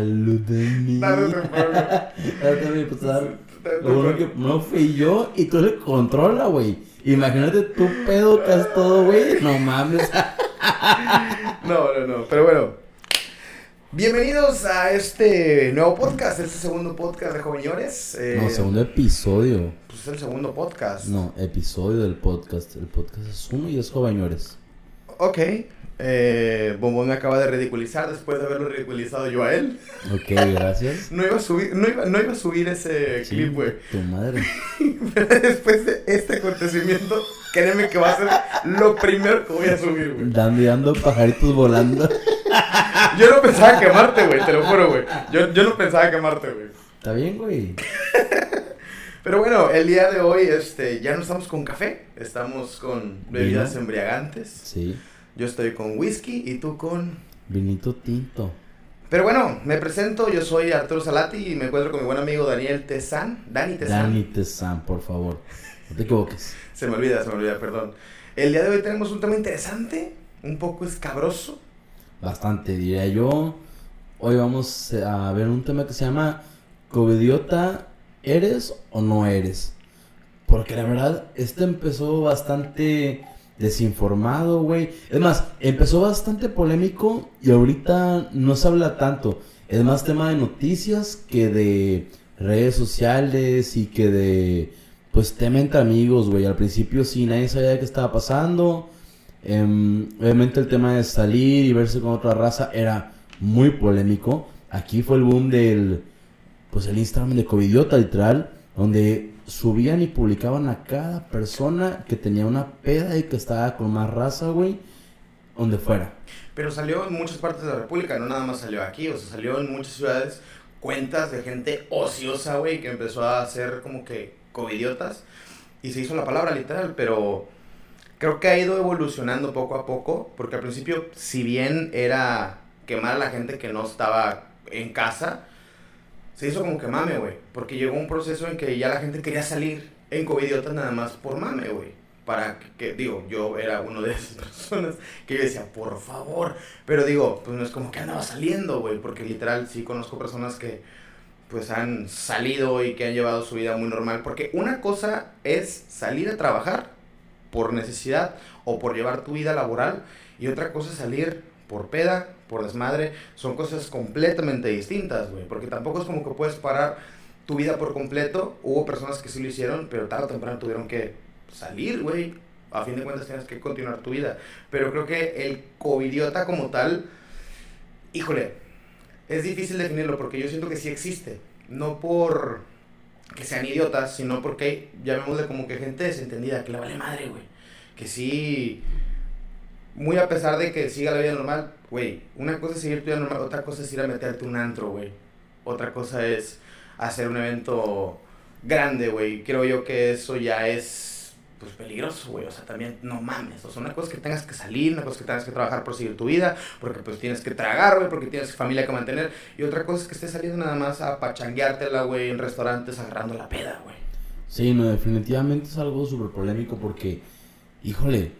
Pongo. Dale, pues, Lo que no fui yo y tú le controla, güey. Imagínate tu pedo que es todo, güey. No mames. No, no, no. Pero bueno. Bienvenidos a este nuevo podcast, este segundo podcast de Joveñores. Eh, No, segundo episodio. Pues es el segundo podcast. No, episodio del podcast. El podcast es uno y es joveñores. Ok. Eh, Bombón me acaba de ridiculizar después de haberlo ridiculizado yo a él. Ok, gracias. No iba a subir, no iba, no iba a subir ese Sí, clip, güey. Tu madre. Pero después de este acontecimiento, créeme que va a ser lo primero que voy a subir, güey. Dando pajaritos volando. Yo no pensaba quemarte, güey, te lo juro, güey. Yo, yo no pensaba quemarte, güey. Está bien, güey. Pero bueno, el día de hoy este, ya no estamos con café, estamos con bebidas Vino. embriagantes. Sí. Yo estoy con whisky y tú con... Vinito tinto. Pero bueno, me presento, yo soy Arturo Salati y me encuentro con mi buen amigo Daniel Tezán. Dani Tezán. Dani Tezán, por favor. No te equivoques. Se me olvida, se me olvida, perdón. El día de hoy tenemos un tema interesante, un poco escabroso. Bastante, diría yo. Hoy vamos a ver un tema que se llama Covidiota, ¿eres o no eres? Porque la verdad, este empezó bastante desinformado, güey. Es más, empezó bastante polémico y ahorita no se habla tanto. Es más tema de noticias que de redes sociales y que de, pues, tema entre amigos, güey. Al principio sí, nadie sabía qué estaba pasando. Em, obviamente el tema de salir y verse con otra raza era muy polémico. Aquí fue el boom del, pues el Instagram de Covidiota literal, donde subían y publicaban a cada persona que tenía una peda y que estaba con más raza, güey, donde fuera. Pero salió en muchas partes de la República, no nada más salió aquí, o sea, salió en muchas ciudades cuentas de gente ociosa, güey, que empezó a hacer como que covidiotas y se hizo la palabra literal, pero creo que ha ido evolucionando poco a poco, porque al principio, si bien era quemar a la gente que no estaba en casa, se hizo como que mame, güey, porque llegó un proceso en que ya la gente quería salir en covidiotas nada más por mame, güey. Para que, digo, yo era uno de esas personas que yo decía, por favor. Pero digo, pues no es como que andaba saliendo, güey, porque literal sí conozco personas que pues han salido y que han llevado su vida muy normal. Porque una cosa es salir a trabajar por necesidad o por llevar tu vida laboral y otra cosa es salir por peda, por desmadre. Son cosas completamente distintas, güey, porque tampoco es como que puedes parar tu vida por completo. Hubo personas que sí lo hicieron, pero tarde o temprano tuvieron que salir, güey. A fin de cuentas tienes que continuar tu vida. Pero creo que el covidiota como tal, híjole, es difícil definirlo porque yo siento que sí existe. No por que sean idiotas, sino porque llamémosle como que gente desentendida, que le vale madre, güey. Que sí, muy a pesar de que siga la vida normal, güey, una cosa es seguir tu vida normal, otra cosa es ir a meterte un antro, güey. Otra cosa es hacer un evento grande, güey. Creo yo que eso ya es, pues, peligroso, güey. O sea, también, no mames. O sea, una cosa es que tengas que salir, una cosa es que tengas que trabajar por seguir tu vida, porque, pues, tienes que tragar, güey, porque tienes familia que mantener. Y otra cosa es que estés saliendo nada más a pachangueártela, güey, en restaurantes agarrando la peda, güey. Sí, no, definitivamente es algo súper polémico porque, híjole,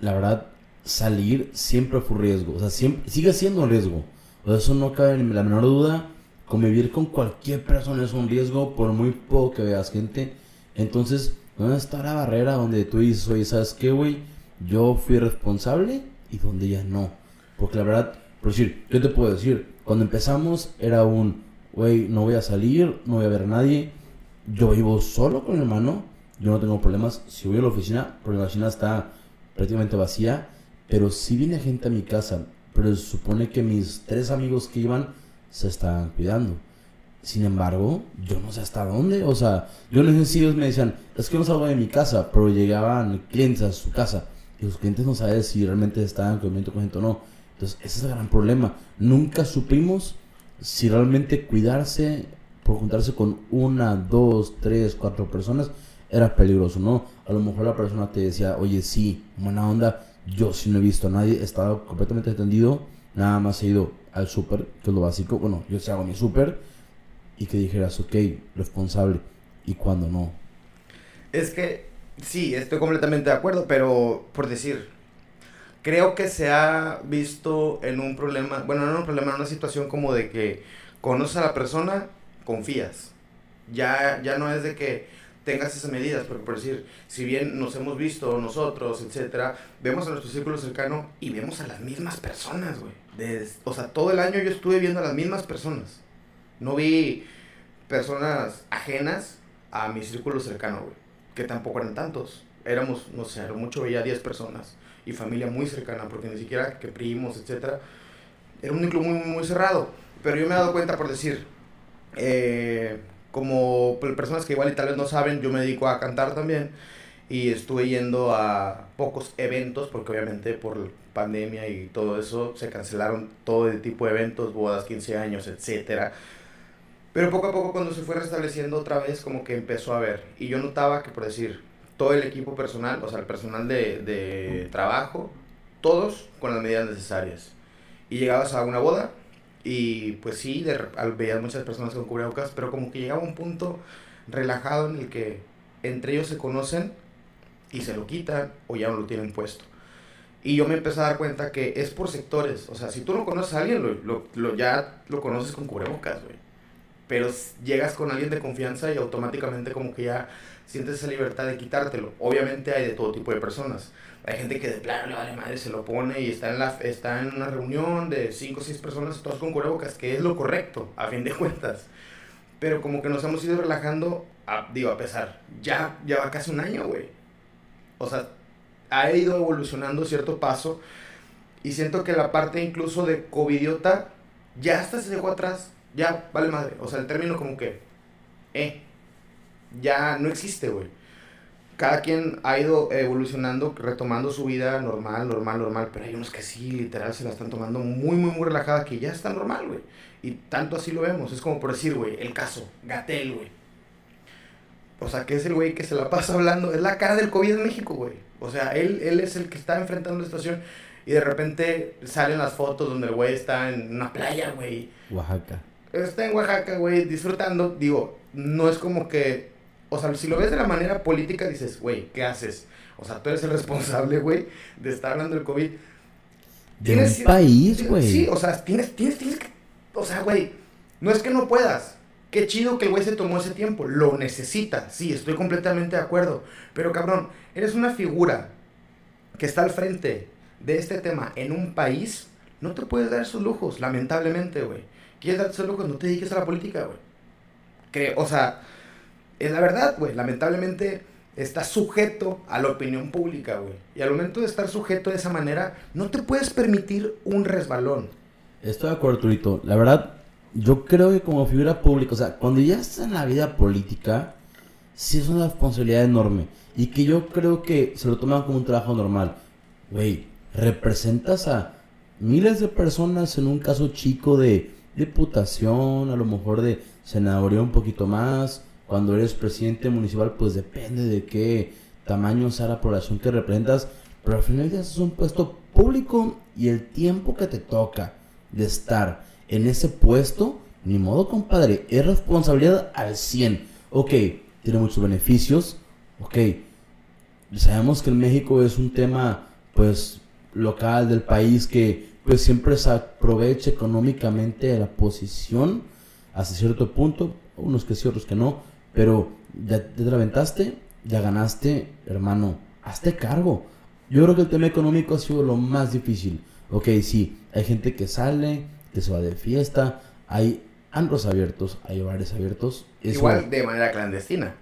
la verdad, salir siempre fue un riesgo. O sea, siempre, sigue siendo un riesgo. O eso no cabe en la menor duda. Convivir con cualquier persona es un riesgo, por muy poco que veas gente. Entonces, ¿dónde está la barrera donde tú dices, oye, ¿sabes qué, güey? Yo fui responsable y donde ya no. Porque la verdad, por decir, yo te puedo decir, cuando empezamos era un, güey, no voy a salir, no voy a ver a nadie. Yo vivo solo con mi hermano, yo no tengo problemas. Si voy a la oficina, porque la oficina está prácticamente vacía, pero si viene gente a mi casa, pero se supone que mis tres amigos que iban se estaban cuidando. Sin embargo, yo no sé hasta dónde, o sea, yo no sé si ellos me decían, es que no salgo de mi casa, pero llegaban clientes a su casa y los clientes no saben si realmente estaban comiendo con gente o no. Entonces, ese es el gran problema. Nunca supimos si realmente cuidarse por juntarse con una, dos, tres, cuatro personas era peligroso, ¿no? A lo mejor la persona te decía, oye, sí, buena onda, yo sí no he visto a nadie, he estado completamente atendido, nada más he ido al súper, que es lo básico, bueno, yo sí hago mi súper, y que dijeras, ok, responsable, y cuando no. Es que sí, estoy completamente de acuerdo, pero por decir, creo que se ha visto en un problema, bueno, no en un problema, en una situación como de que conoces a la persona, confías. Ya, ya no es de que tengas esas medidas, porque por decir, si bien nos hemos visto nosotros, etcétera, vemos a nuestro círculo cercano y vemos a las mismas personas, güey. O sea, todo el año yo estuve viendo a las mismas personas. No vi personas ajenas a mi círculo cercano, güey, que tampoco eran tantos. Éramos, no sé, mucho veía 10 personas y familia muy cercana, porque ni siquiera que primos, etcétera. Era un núcleo muy, muy cerrado. Pero yo me he dado cuenta, por decir, eh, como personas que igual y tal vez no saben, yo me dedico a cantar también y estuve yendo a pocos eventos porque obviamente por pandemia y todo eso se cancelaron todo el tipo de eventos, bodas, 15 años, etcétera. Pero poco a poco cuando se fue restableciendo otra vez como que empezó a ver y yo notaba que por decir todo el equipo personal, o sea, el personal de, de trabajo, todos con las medidas necesarias. Y llegabas a una boda y pues sí, de, veías muchas personas con cubrebocas, pero como que llegaba un punto relajado en el que entre ellos se conocen y se lo quitan o ya no lo tienen puesto. Y yo me empecé a dar cuenta que es por sectores. O sea, si tú no conoces a alguien, lo, lo, ya lo conoces con cubrebocas, güey. Pero llegas con alguien de confianza y automáticamente como que ya sientes esa libertad de quitártelo. Obviamente hay de todo tipo de personas. Hay gente que de plano le vale madre, se lo pone y está en, la, está en una reunión de 5 o 6 personas, todos con cubrebocas, que es lo correcto, a fin de cuentas. Pero como que nos hemos ido relajando, digo, a pesar, ya, ya va casi un año, güey. O sea, ha ido evolucionando cierto paso y siento que la parte incluso de covidiota ya hasta se dejó atrás, ya vale madre. O sea, el término como que, eh, ya no existe, güey cada quien ha ido evolucionando, retomando su vida normal, normal, normal, pero hay unos que sí, literal, se la están tomando muy, muy, muy relajada, que ya está normal, güey. Y tanto así lo vemos. Es como por decir, güey, el caso, Gatel, güey. O sea, que es el güey que se la pasa hablando, es la cara del COVID en México, güey. O sea, él, él es el que está enfrentando la situación y de repente salen las fotos donde el güey está en una playa, güey. Oaxaca. Está en Oaxaca, güey, disfrutando. Digo, no es como que o sea, si lo ves de la manera política, dices, güey, ¿qué haces? O sea, tú eres el responsable, güey, de estar hablando del COVID. De un país, güey. Sí, o sea, tienes, tienes, tienes que... O sea, güey, no es que no puedas. Qué chido que el güey se tomó ese tiempo. Lo necesita. Sí, estoy completamente de acuerdo. Pero cabrón, eres una figura que está al frente de este tema en un país. No te puedes dar esos lujos, lamentablemente, güey. ¿Quieres darte esos lujos? No te dediques a la política, güey. Que, o sea, es la verdad, güey. Lamentablemente está sujeto a la opinión pública, güey. Y al momento de estar sujeto de esa manera, no te puedes permitir un resbalón. Estoy de acuerdo, Turito. La verdad, yo creo que como figura pública, o sea, cuando ya estás en la vida política, sí es una responsabilidad enorme. Y que yo creo que se lo toman como un trabajo normal. Güey, representas a miles de personas en un caso chico de diputación, a lo mejor de senadoría un poquito más, cuando eres presidente municipal, pues depende de qué tamaño sea la población que representas, pero al final ya es un puesto público y el tiempo que te toca de estar en ese puesto, ni modo compadre, es responsabilidad al 100. Ok, tiene muchos beneficios, ok, sabemos que en México es un tema pues local del país que pues siempre se aprovecha económicamente de la posición hasta cierto punto, unos que sí, otros que no, pero ya te aventaste, ya ganaste, hermano, hazte cargo. Yo creo que el tema económico ha sido lo más difícil. Ok, sí, hay gente que sale, que se va de fiesta, hay antros abiertos, hay bares abiertos. Igual de manera clandestina.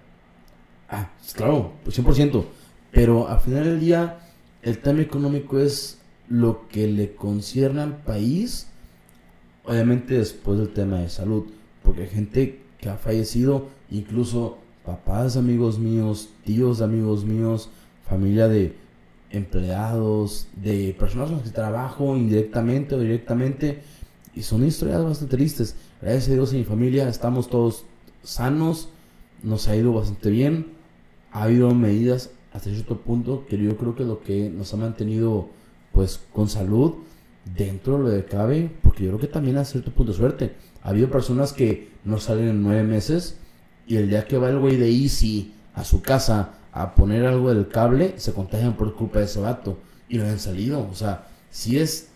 Ah, claro, pues 100%. Pero al final del día, el tema económico es lo que le concierne al país, obviamente después del tema de salud, porque hay gente que ha fallecido incluso papás amigos míos, tíos amigos míos, familia de empleados, de personas con las que trabajo indirectamente o directamente, y son historias bastante tristes. Gracias a Dios en mi familia estamos todos sanos, nos ha ido bastante bien, ha habido medidas hasta cierto punto que yo creo que lo que nos ha mantenido pues con salud dentro de lo que cabe, porque yo creo que también a cierto punto de suerte. Ha habido personas que no salen en nueve meses y el día que va el güey de Easy a su casa a poner algo del cable, se contagian por culpa de ese vato. Y no han salido. O sea, sí es,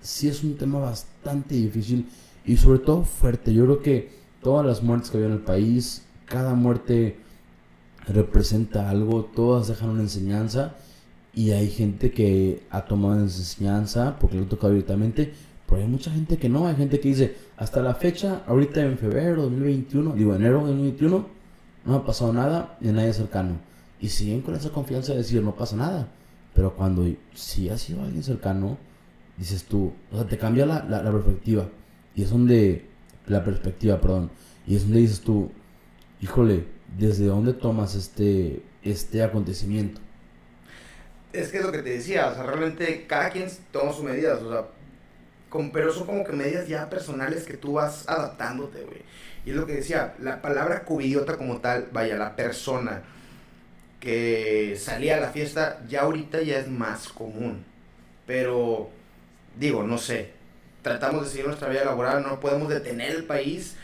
sí es un tema bastante difícil. Y sobre todo fuerte. Yo creo que todas las muertes que había en el país, cada muerte representa algo, todas dejan una enseñanza. Y hay gente que ha tomado esa enseñanza porque lo ha tocado directamente. Pero hay mucha gente que no. Hay gente que dice, hasta la fecha, ahorita en febrero de 2021, digo enero de 2021, no ha pasado nada de nadie cercano. Y siguen con esa confianza de decir, no pasa nada. Pero cuando si ha sido alguien cercano, dices tú, o sea, te cambia la, la, perspectiva. Y es donde, la perspectiva, perdón. Y es donde dices tú, híjole, ¿desde dónde tomas este, este acontecimiento? Es que es lo que te decía, o sea, realmente cada quien toma sus medidas, o sea, pero son como que medidas ya personales que tú vas adaptándote, güey. Y es lo que decía, la palabra cubidiota como tal, vaya, la persona que salía a la fiesta, ya ahorita ya es más común. Pero, digo, no sé, tratamos de seguir nuestra vida laboral, no podemos detener el país.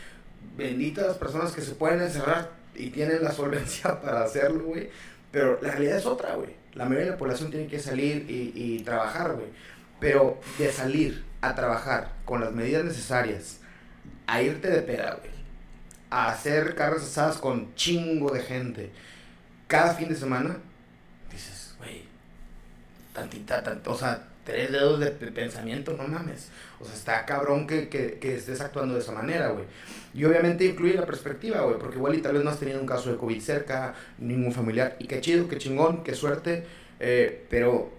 Benditas las personas que se pueden encerrar y tienen la solvencia para hacerlo, güey. Pero la realidad es otra, güey. La mayoría de la población tiene que salir y, y trabajar, güey. Pero de salir a trabajar con las medidas necesarias, a irte de peda, güey. A hacer cargas asadas con chingo de gente cada fin de semana, dices, güey, tantita, o sea, tres dedos de pensamiento, no mames. O sea, está cabrón que, que, que estés actuando de esa manera, güey. Y obviamente incluye la perspectiva, güey, porque igual y tal vez no has tenido un caso de COVID cerca, ningún familiar. Y qué chido, qué chingón, qué suerte. Eh, pero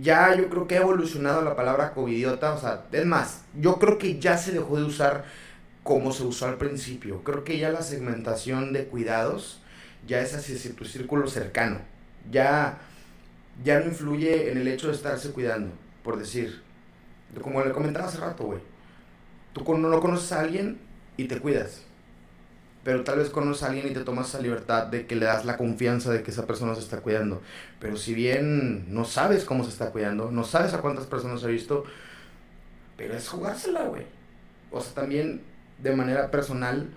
ya yo creo que ha evolucionado la palabra covidiota. O sea, es más, yo creo que ya se dejó de usar como se usó al principio. Creo que ya la segmentación de cuidados ya es hacia tu círculo cercano. Ya, ya no influye en el hecho de estarse cuidando, por decir. Como le comentaba hace rato, güey. Tú no conoces a alguien y te cuidas. Pero tal vez conoces a alguien y te tomas esa libertad de que le das la confianza de que esa persona se está cuidando. Pero si bien no sabes cómo se está cuidando, no sabes a cuántas personas ha visto, pero es jugársela, güey. O sea, también de manera personal,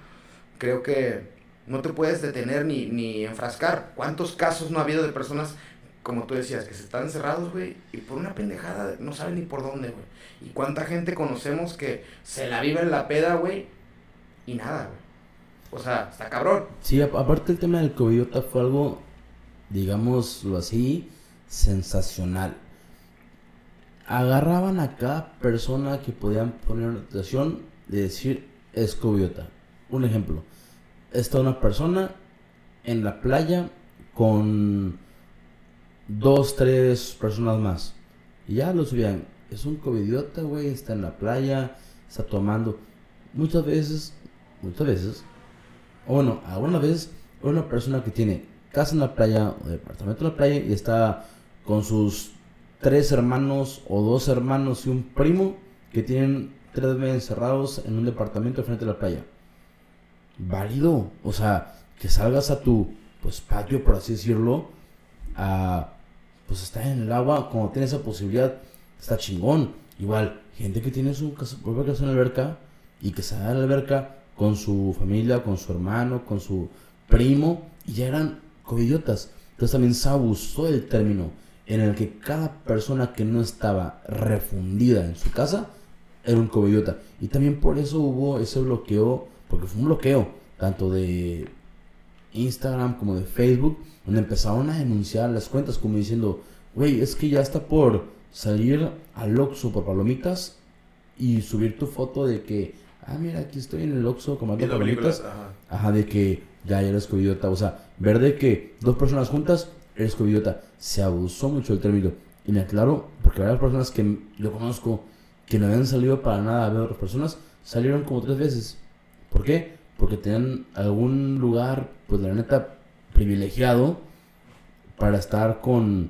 creo que no te puedes detener ni, ni enfrascar. ¿Cuántos casos no ha habido de personas, como tú decías, que se están encerrados, güey, y por una pendejada no saben ni por dónde, güey? ¿Y cuánta gente conocemos que se la vive en la peda, güey, y nada, güey? O sea, está cabrón. Sí, aparte el tema del COVID fue algo, digámoslo así, sensacional. Agarraban a cada persona que podían poner una situación de decir es coviota. Un ejemplo está una persona en la playa con dos, tres personas más. Y ya lo subían. Es un covidiota, güey, está en la playa, está tomando. Muchas veces, muchas veces, o bueno, algunas veces, una persona que tiene casa en la playa o departamento en la playa y está con sus tres hermanos o dos hermanos y un primo que tienen tres meses encerrados en un departamento frente a la playa válido. O sea, que salgas a tu pues patio, por así decirlo, a pues estar en el agua, como tienes esa posibilidad, está chingón. Igual, gente que tiene su casa, propia casa en la alberca y que sale a la alberca con su familia, con su hermano, con su primo, y ya eran covidiotas. Entonces también se abusó del término en el que cada persona que no estaba refundida en su casa era un covidiota. Y también por eso hubo ese bloqueo porque fue un bloqueo, tanto de Instagram como de Facebook, donde empezaron a denunciar las cuentas como diciendo, güey, es que ya está por salir al Oxxo por palomitas y subir tu foto de que, ah, mira, aquí estoy en el Oxxo comiendo palomitas. Ajá. de que ya eres covidiota. O sea, ver de que dos personas juntas eres covidiota. Se abusó mucho el término. Y me aclaro, porque varias personas que yo conozco que no habían salido para nada a ver a otras personas, salieron como tres veces. ¿Por qué? Porque tenían algún lugar, pues la neta, privilegiado para estar con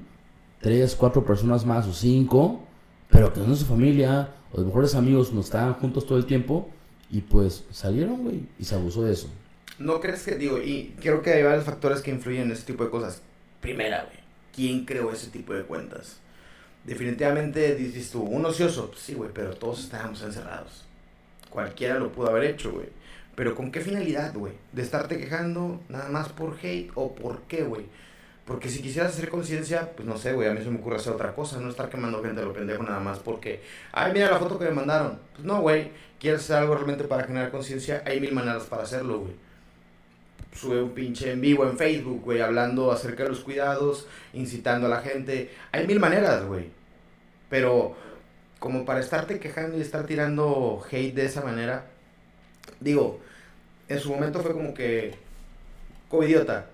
tres, cuatro personas más o cinco, pero que no su familia o de mejores amigos no estaban juntos todo el tiempo y pues salieron, güey, y se abusó de eso. ¿No crees que, digo, y creo que hay varios factores que influyen en ese tipo de cosas? Primera, güey, ¿quién creó ese tipo de cuentas? Definitivamente dices tú, un ocioso, sí, güey, pero todos estábamos encerrados. Cualquiera lo pudo haber hecho, güey. Pero ¿con qué finalidad, güey? ¿De estarte quejando nada más por hate o por qué, güey? Porque si quisieras hacer conciencia, pues no sé, güey, a mí se me ocurre hacer otra cosa, no estar quemando gente lo pendejo nada más porque, ay, mira la foto que me mandaron. Pues no, güey, quieres hacer algo realmente para generar conciencia, hay mil maneras para hacerlo, güey. Sube un pinche en vivo en Facebook, güey, hablando acerca de los cuidados, incitando a la gente. Hay mil maneras, güey. Pero como para estarte quejando y estar tirando hate de esa manera, digo, en su momento fue como que, idiota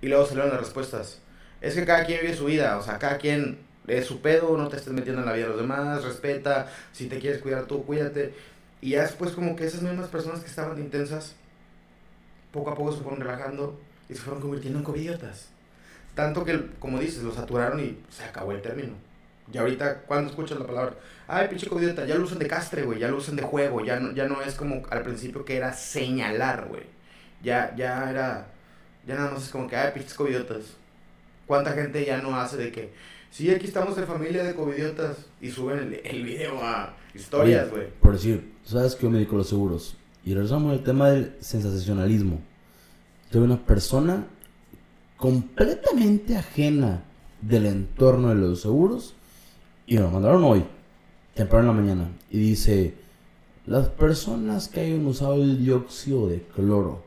y luego salieron las respuestas. Es que cada quien vive su vida, o sea, cada quien es su pedo, no te estés metiendo en la vida de los demás, respeta, si te quieres cuidar tú, cuídate. Y ya después como que esas mismas personas que estaban intensas, poco a poco se fueron relajando y se fueron convirtiendo en covidiotas. Tanto que, como dices, lo saturaron y se acabó el término. Y ahorita, cuando escuchas la palabra, ay, pinche covidiota, ya lo usan de castre, güey, ya lo usan de juego, ya no, ya no es como al principio que era señalar, güey. Ya, ya era ya nada más es como que, ay, pinches covidiotas. ¿Cuánta gente ya no hace de que, sí, aquí estamos en familia de covidiotas y suben el, el video a historias, güey? Por decir, sabes que yo me dedico a los seguros. Y regresamos al tema del sensacionalismo. Yo una persona completamente ajena del entorno de los seguros y me lo mandaron hoy, temprano en la mañana. Y dice, las personas que hayan usado el dióxido de cloro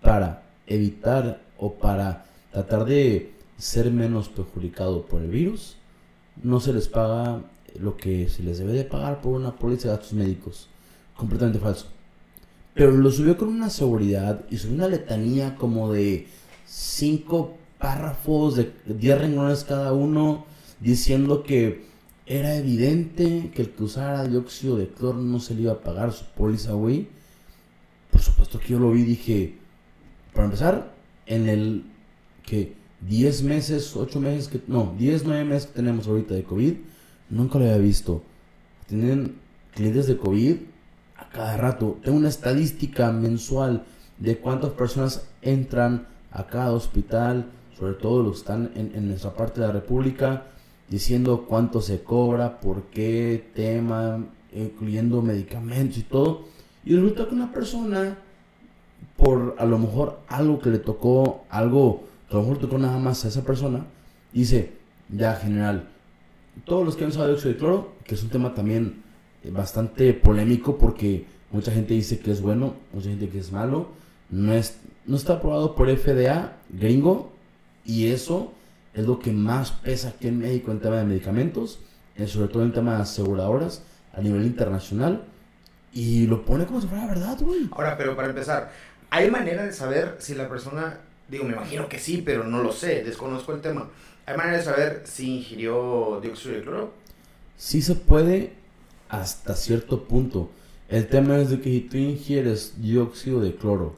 para evitar o para tratar de ser menos perjudicado por el virus, no se les paga lo que se les debe de pagar por una póliza de gastos médicos. Completamente falso. Pero lo subió con una seguridad y subió una letanía como de cinco párrafos de 10 renglones cada uno diciendo que era evidente que el que usara dióxido de cloro no se le iba a pagar su póliza, güey. Por supuesto que yo lo vi y dije, para empezar, en el que 10 meses, 8 meses, no, 10, 9 meses que tenemos ahorita de COVID, nunca lo había visto. Tienen clientes de COVID a cada rato. Tengo una estadística mensual de cuántas personas entran a cada hospital, sobre todo los que están en, en nuestra parte de la República, diciendo cuánto se cobra, por qué, tema, incluyendo medicamentos y todo. Y resulta que una persona por a lo mejor algo que le tocó, algo que a lo mejor tocó nada más a esa persona, dice, ya general, todos los que han usado dióxido de cloro, que es un tema también eh, bastante polémico porque mucha gente dice que es bueno, mucha gente que es malo, no, es, no está aprobado por FDA gringo y eso es lo que más pesa aquí en México en tema de medicamentos, eh, sobre todo en tema de aseguradoras a nivel internacional. Y lo pone como si fuera verdad, güey. Ahora, pero para empezar, ¿Hay manera de saber si la persona, digo, me imagino que sí, pero no lo sé, desconozco el tema. ¿Hay manera de saber si ingirió dióxido de cloro? Sí se puede hasta cierto punto. El tema es de que si tú ingieres dióxido de cloro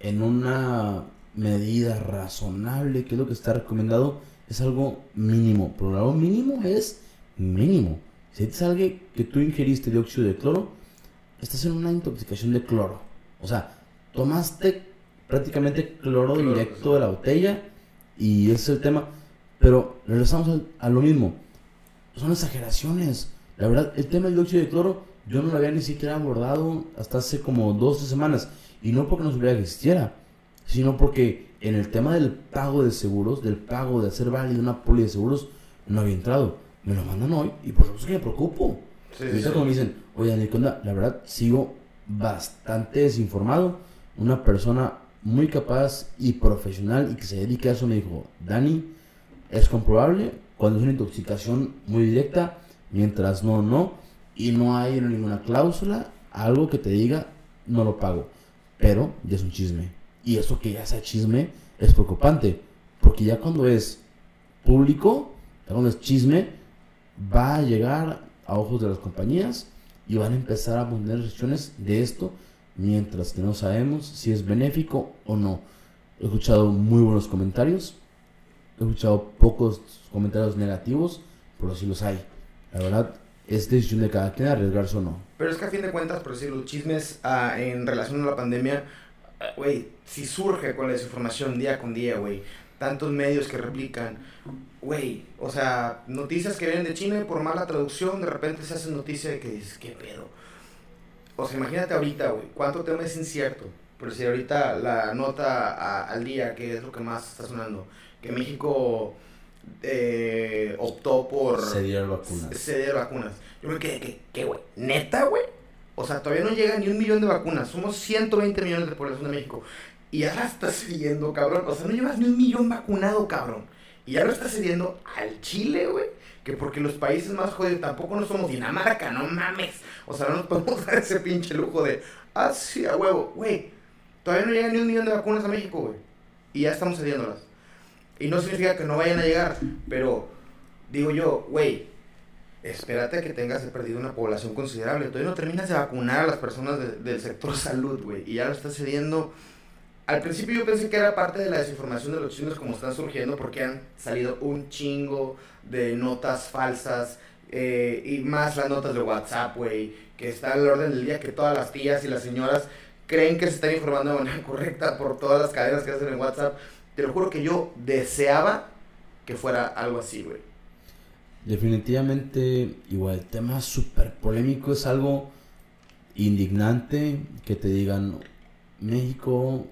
en una medida razonable, que es lo que está recomendado, es algo mínimo. Pero algo mínimo es mínimo. Si te salga que tú ingeriste dióxido de cloro, estás en una intoxicación de cloro. O sea, tomaste prácticamente cloro directo de la botella y ese es el tema. Pero regresamos a, lo mismo. Son exageraciones. La verdad, el tema del dióxido de cloro yo no lo había ni siquiera abordado hasta hace como dos o semanas. Y no porque no supiera que existiera, sino porque en el tema del pago de seguros, del pago de hacer válido una poli de seguros, no había entrado. Me lo mandan hoy y por supuesto que me preocupo. Sí, y como me dicen, oye, Aniconda, la verdad sigo bastante desinformado una persona muy capaz y profesional y que se dedica a eso me dijo, Dani, es comprobable cuando es una intoxicación muy directa, mientras no, no, y no hay ninguna cláusula, algo que te diga, no lo pago. Pero ya es un chisme. Y eso que ya sea chisme es preocupante, porque ya cuando es público, cuando es chisme, va a llegar a ojos de las compañías y van a empezar a poner restricciones de esto mientras que no sabemos si es benéfico o no. He escuchado muy buenos comentarios, he escuchado pocos comentarios negativos, pero sí los hay. La verdad, es decisión de cada quien arriesgarse o no. Pero es que a fin de cuentas, por decir, los chismes ah, en relación a la pandemia, ah, güey, si surge con la desinformación día con día, güey. Tantos medios que replican, güey, o sea, noticias que vienen de China y por mala traducción de repente se hace noticia de que dices, ¿qué pedo? O sea, imagínate ahorita, güey, cuánto tema es incierto. Pero si ahorita la nota al día, que es lo que más está sonando, que México eh, optó por ceder vacunas. Ceder vacunas. Yo me quedé, ¿qué, güey? ¿Neta, güey? O sea, todavía no llega ni un millón de vacunas. Somos 120 millones de población de México. Y ya la estás cediendo, cabrón. O sea, no llevas ni un millón vacunado, cabrón. Y ya lo estás cediendo al Chile, güey. Que porque los países más jodidos tampoco no somos Dinamarca, no mames. O sea, no nos podemos dar ese pinche lujo de, ah, sí, a huevo, güey. Todavía no llega ni un millón de vacunas a México, güey. Y ya estamos cediéndolas. Y no significa que no vayan a llegar, pero digo yo, güey, espérate a que tengas perdido una población considerable. Todavía no terminas de vacunar a las personas del sector salud, güey. Y ya lo estás cediendo. Al principio yo pensé que era parte de la desinformación de los chinos como están surgiendo porque han salido un chingo de notas falsas eh, y más las notas de WhatsApp, güey, que está al orden del día que todas las tías y las señoras creen que se están informando de manera correcta por todas las cadenas que hacen en WhatsApp. Te lo juro que yo deseaba que fuera algo así, güey. Definitivamente, igual, el tema súper polémico es algo indignante que te digan, México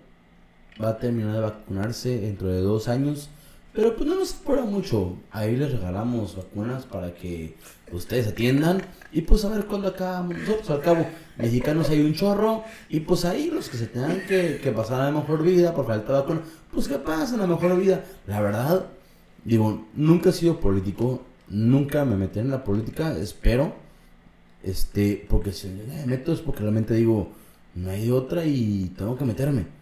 va a terminar de vacunarse dentro de dos años, pero pues no nos apura mucho. Ahí les regalamos vacunas para que ustedes atiendan y pues a ver cuándo acabamos nosotros. Al cabo, mexicanos hay un chorro y pues ahí los que se tengan que, pasar a la mejor vida por falta de vacuna, pues que pasen la mejor vida. La verdad, digo, nunca he sido político, nunca me metí en la política, espero, este, porque si me meto es porque realmente digo, no hay otra y tengo que meterme.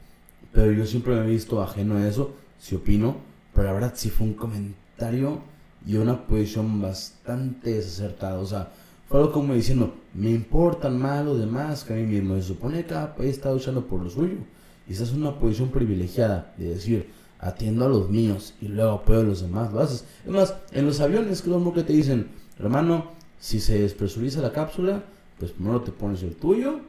Pero yo siempre me he visto ajeno a eso, si opino, pero la verdad sí fue un comentario y una posición bastante desacertada, o sea, fue algo como diciendo, me importan más los demás que a mí mismo, se supone que cada país está luchando por lo suyo, y esa es una posición privilegiada de decir, atiendo a los míos y luego apoyo a los demás. Lo haces. Es más, en los aviones, que es lo que te dicen, hermano, si se despresuriza la cápsula, pues primero te pones el tuyo,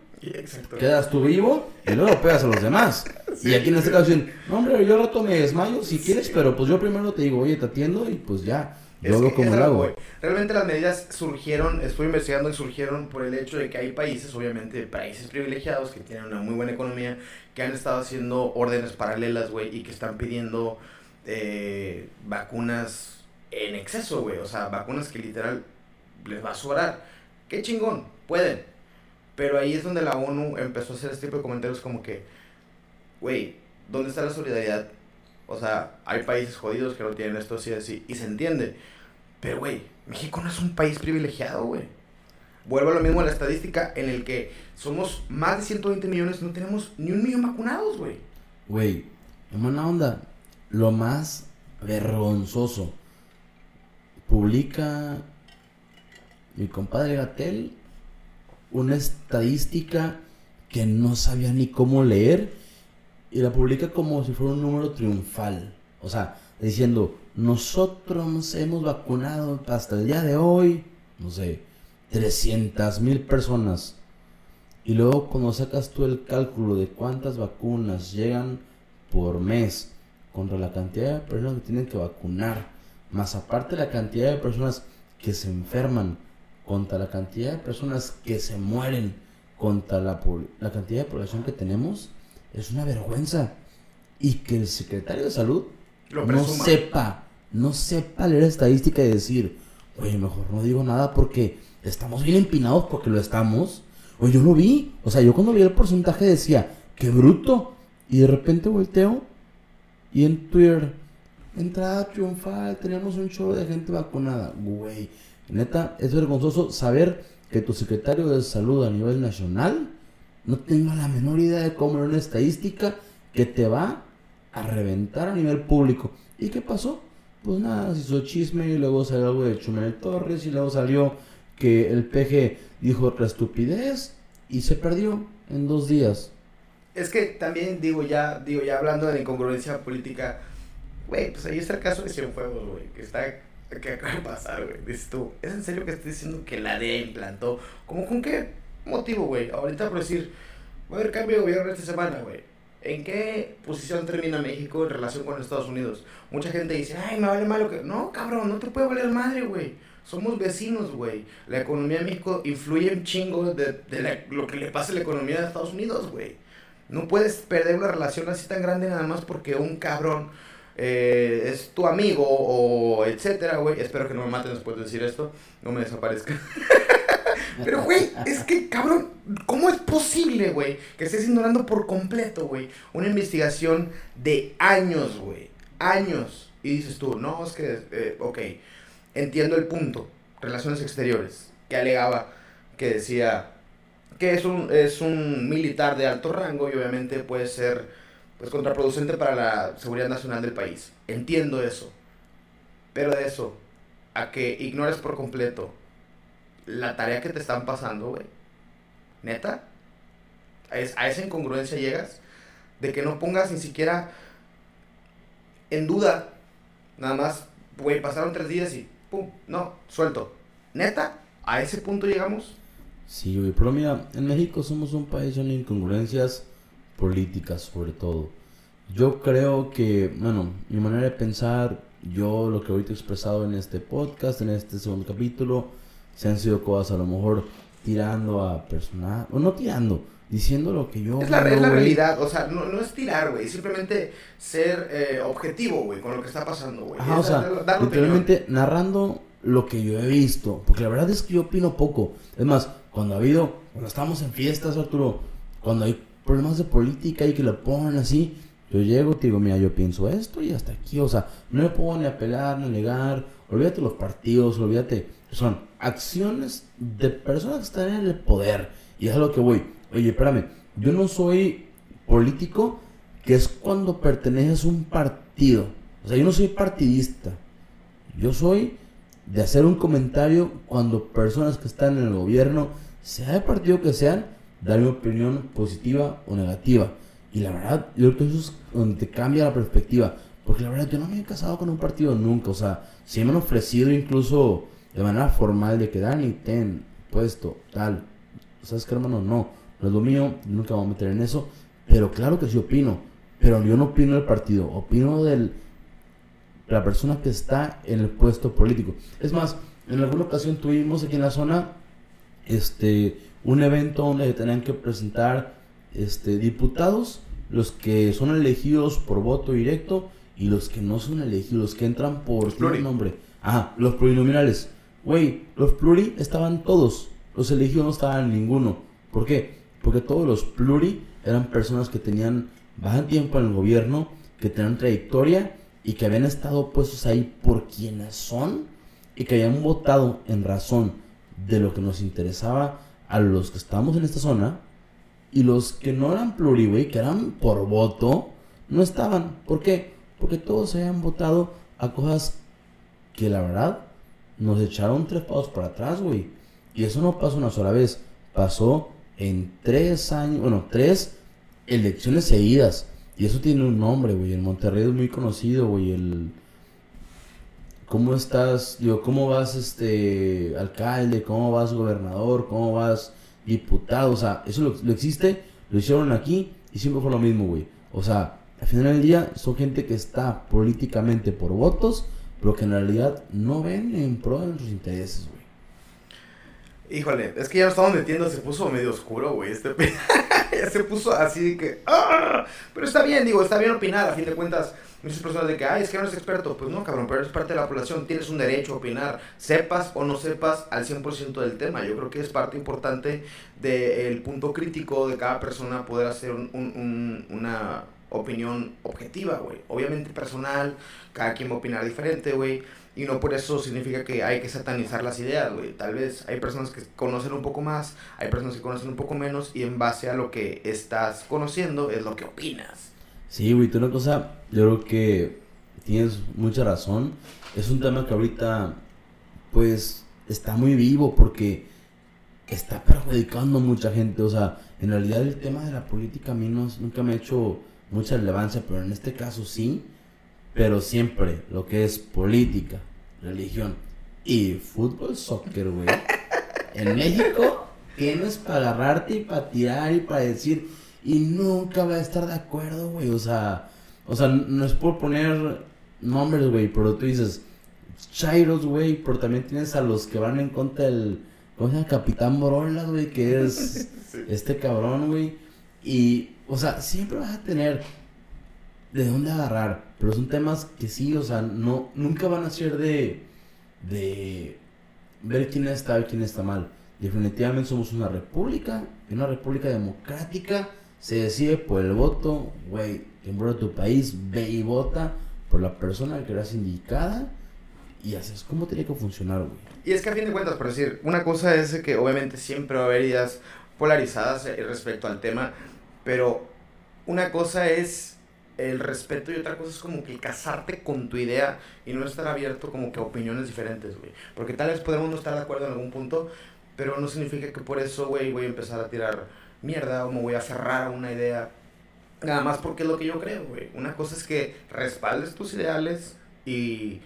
quedas tú vivo y luego pegas a los demás. y aquí en este caso dicen, no hombre, yo rato me desmayo si quieres, pero pues yo primero te digo, oye, te atiendo y pues ya. Yo lo hago. Realmente las medidas surgieron, estuve investigando y surgieron por el hecho de que hay países, obviamente países privilegiados que tienen una muy buena economía, que han estado haciendo órdenes paralelas, güey, y que están pidiendo eh, vacunas en exceso, güey. O sea, vacunas que literal les va a sobrar. Qué chingón, pueden. Pero ahí es donde la ONU empezó a hacer este tipo de comentarios como que, güey, ¿dónde está la solidaridad? O sea, hay países jodidos que no tienen esto así, así, y se entiende. Pero, güey, México no es un país privilegiado, güey. Vuelvo a lo mismo a la estadística en el que somos más de 120 millones, no tenemos ni un millón vacunados, güey. Güey, en buena onda, lo más vergonzoso. Publica mi compadre Gatel una estadística que no sabía ni cómo leer y la publica como si fuera un número triunfal. O sea, diciendo, nosotros nos hemos vacunado hasta el día de hoy, no sé, 300 mil personas. Y luego cuando sacas tú el cálculo de cuántas vacunas llegan por mes contra la cantidad de personas que tienen que vacunar, más aparte la cantidad de personas que se enferman, contra la cantidad de personas que se mueren, contra la, la cantidad de población que tenemos, es una vergüenza. Y que el secretario de salud no sepa, no sepa leer estadística y decir, oye, mejor no digo nada porque estamos bien empinados porque lo estamos. Oye, yo lo vi. O sea, yo cuando vi el porcentaje decía, qué bruto. Y de repente volteo y en Twitter, entrada triunfal, tenemos un chorro de gente vacunada. Güey, neta, es vergonzoso saber que tu secretario de salud a nivel nacional no tenga la menor idea de cómo era una estadística que te va a reventar a nivel público. ¿Y qué pasó? Pues nada, se hizo chisme y luego salió algo de Chumel Torres y luego salió que el PG dijo otra estupidez y se perdió en dos días. Es que también digo ya, digo ya hablando de incongruencia política, güey, pues ahí está el caso de Cienfuegos, güey, que está que acaba de pasar, güey. Dices tú, ¿es en serio que estás diciendo que la DEA implantó? ¿Cómo con qué motivo, güey? Ahorita por decir, va a haber cambio de gobierno esta semana, güey. ¿En qué posición termina México en relación con Estados Unidos? Mucha gente dice, ay, me vale malo que... No, cabrón, no te puede valer madre, güey. Somos vecinos, güey. La economía de México influye un chingo de, de lo que le pasa a la economía de Estados Unidos, güey. No puedes perder una relación así tan grande nada más porque un cabrón eh, es tu amigo o etcétera, güey. Espero que no me maten después de decir esto, no me desaparezca. Pero, güey, es que, cabrón, ¿cómo es posible, güey, que estés ignorando por completo, güey, una investigación de años, güey? Años. Y dices tú, no, es que, eh, ok, entiendo el punto. Relaciones exteriores, que alegaba, que decía que es un, es un militar de alto rango y obviamente puede ser pues contraproducente para la seguridad nacional del país. Entiendo eso. Pero de eso, a que ignores por completo la tarea que te están pasando, güey. Neta. A esa incongruencia llegas. De que no pongas ni siquiera en duda. Nada más, güey, pasaron tres días y pum, no, suelto. Neta, a ese punto llegamos. Sí, güey, pero mira, en México somos un país de incongruencias políticas sobre todo. Yo creo que, bueno, mi manera de pensar, yo lo que ahorita he expresado en este podcast, en este segundo capítulo, se han sido cosas a lo mejor tirando a personal, o no tirando, diciendo lo que yo... Es la, la realidad, o sea, no, no es tirar, güey, simplemente ser eh, objetivo, güey, con lo que está pasando, güey. o sea, literalmente narrando lo que yo he visto, porque la verdad es que yo opino poco. Es más, cuando ha habido, cuando estamos en fiestas, Arturo, cuando hay problemas de política y que lo ponen así, yo llego, te digo, mira, yo pienso esto y hasta aquí, o sea, no me puedo ni apelar, ni negar, olvídate los partidos, olvídate, son acciones de personas que están en el poder. Y es a lo que voy. Oye, espérame, yo no soy político, que es cuando perteneces a un partido. O sea, yo no soy partidista. Yo soy de hacer un comentario cuando personas que están en el gobierno, sea de partido que sean, dar mi opinión positiva o negativa. Y la verdad, yo creo que eso es donde te cambia la perspectiva. Porque la verdad, yo no me he casado con un partido nunca. O sea, si me han ofrecido incluso de manera formal de que Dani, ten puesto, tal. ¿Sabes qué, hermano? No, no es lo mío, nunca me voy a meter en eso. Pero claro que sí opino. Pero yo no opino del partido, opino de la persona que está en el puesto político. Es más, en alguna ocasión tuvimos aquí en la zona este un evento donde tenían que presentar este diputados, los que son elegidos por voto directo y los que no son elegidos, los que entran por nombre. Ajá, los plurinominales. Güey, los pluri estaban todos. Los elegidos no estaban ninguno. ¿Por qué? Porque todos los pluri eran personas que tenían bajo tiempo en el gobierno, que tenían trayectoria y que habían estado puestos ahí por quienes son y que habían votado en razón de lo que nos interesaba a los que estamos en esta zona y los que no eran pluri, güey, que eran por voto, no estaban. ¿Por qué? Porque todos habían votado a cosas que la verdad nos echaron tres pasos para atrás, güey. Y eso no pasó una sola vez. Pasó en tres años, bueno, tres elecciones seguidas. Y eso tiene un nombre, güey. En Monterrey es muy conocido, güey. El. ¿Cómo estás? Digo, ¿cómo vas, este, alcalde? ¿Cómo vas, gobernador? ¿Cómo vas, diputado? O sea, eso lo, existe, lo hicieron aquí y siempre fue lo mismo, güey. O sea, al final del día son gente que está políticamente por votos pero que en realidad no ven en pro de nuestros intereses, güey. Híjole, es que ya nos estamos metiendo, se puso medio oscuro, güey. Este se puso así que. ¡ah! Pero está bien, digo, está bien opinar, a fin de cuentas. Muchas personas de que, ay, es que no eres experto. Pues no, cabrón, pero eres parte de la población, tienes un derecho a opinar. Sepas o no sepas al 100% del tema. Yo creo que es parte importante del punto crítico de cada persona poder hacer un, un, una opinión objetiva, güey. Obviamente personal, cada quien va a opinar diferente, güey. Y no por eso significa que hay que satanizar las ideas, güey. Tal vez hay personas que conocen un poco más, hay personas que conocen un poco menos, y en base a lo que estás conociendo es lo que opinas. Sí, güey, tú una cosa, yo creo que tienes mucha razón. Es un tema que ahorita, pues, está muy vivo porque está perjudicando a mucha gente. O sea, en realidad el tema de la política a mí no, nunca me ha hecho mucha relevancia, pero en este caso sí. Pero siempre lo que es política, religión y fútbol, soccer, güey. En México tienes para agarrarte y para tirar y para decir. Y nunca va a estar de acuerdo, güey. O sea, o sea, no es por poner nombres, güey, pero tú dices Chairos, güey, pero también tienes a los que van en contra del. ¿Cómo se llama? Capitán Morola, güey, que es este cabrón, güey. Y, o sea, siempre vas a tener de dónde agarrar. Pero son temas que sí, o sea, no, nunca van a ser de, de ver quién está y quién está mal. Definitivamente somos una república, y una república democrática se decide por el voto, güey, en tu país, ve y vota por la persona que eras indicada y así es como tiene que funcionar, güey. Y es que a fin de cuentas, por decir, una cosa es que obviamente siempre va a haber ideas polarizadas eh, respecto al tema, pero una cosa es el respeto y otra cosa es como que casarte con tu idea y no estar abierto como que a opiniones diferentes, güey. Porque tal vez podemos no estar de acuerdo en algún punto, pero no significa que por eso, güey, voy a empezar a tirar mierda o me voy a cerrar a una idea. Nada más porque es lo que yo creo, güey. Una cosa es que respaldes tus ideales y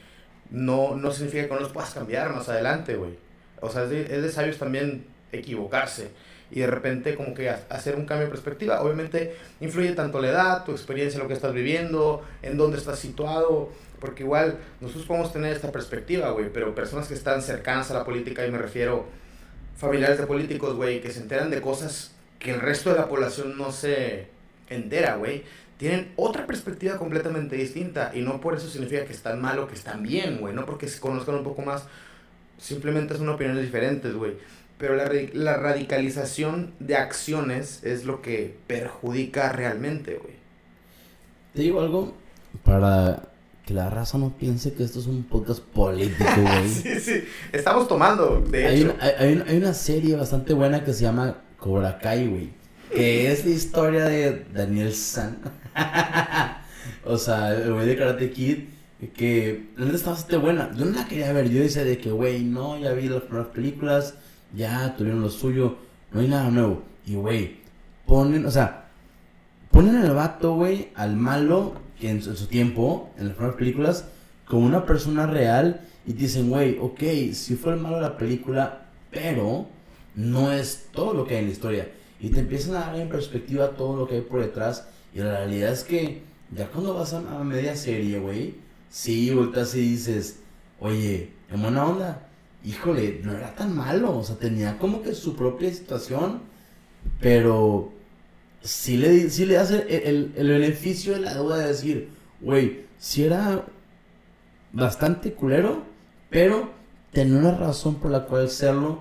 no, no significa que no los puedas cambiar más adelante, güey. O sea, es de, es de sabios también equivocarse y de repente como que hacer un cambio de perspectiva. Obviamente influye tanto la edad, tu experiencia, lo que estás viviendo, en dónde estás situado, porque igual nosotros podemos tener esta perspectiva, güey, pero personas que están cercanas a la política, y me refiero familiares de políticos, güey, que se enteran de cosas que el resto de la población no se entera, güey, tienen otra perspectiva completamente distinta y no por eso significa que están mal o que están bien, güey, no porque se conozcan un poco más, simplemente son opiniones diferentes, güey. Pero la, la radicalización de acciones es lo que perjudica realmente, güey. Te digo algo para que la raza no piense que esto es un podcast político, güey. sí, sí. Estamos tomando, de hay hecho. Una, hay, hay, una serie bastante buena que se llama Cobra Kai, güey. Que es la historia de Daniel San. o sea, el güey de Karate Kid. Que la neta estaba bastante buena. Yo no la quería ver. Yo decía de que, güey, no, ya vi las primeras películas ya tuvieron lo suyo, no hay nada nuevo. Y, güey, ponen, o sea, ponen al vato, güey, al malo, que en su, tiempo, en las primeras películas, como una persona real, y dicen, güey, ok, si fue el malo de la película, pero no es todo lo que hay en la historia. Y te empiezan a dar en perspectiva todo lo que hay por detrás, y la realidad es que ya cuando vas a, a media serie, güey, sí, volteas y dices, oye, en buena onda, híjole, no era tan malo, o sea, tenía como que su propia situación, pero sí le, sí le hace el, el, beneficio de la duda de decir, güey, si era bastante culero, pero tenía una razón por la cual serlo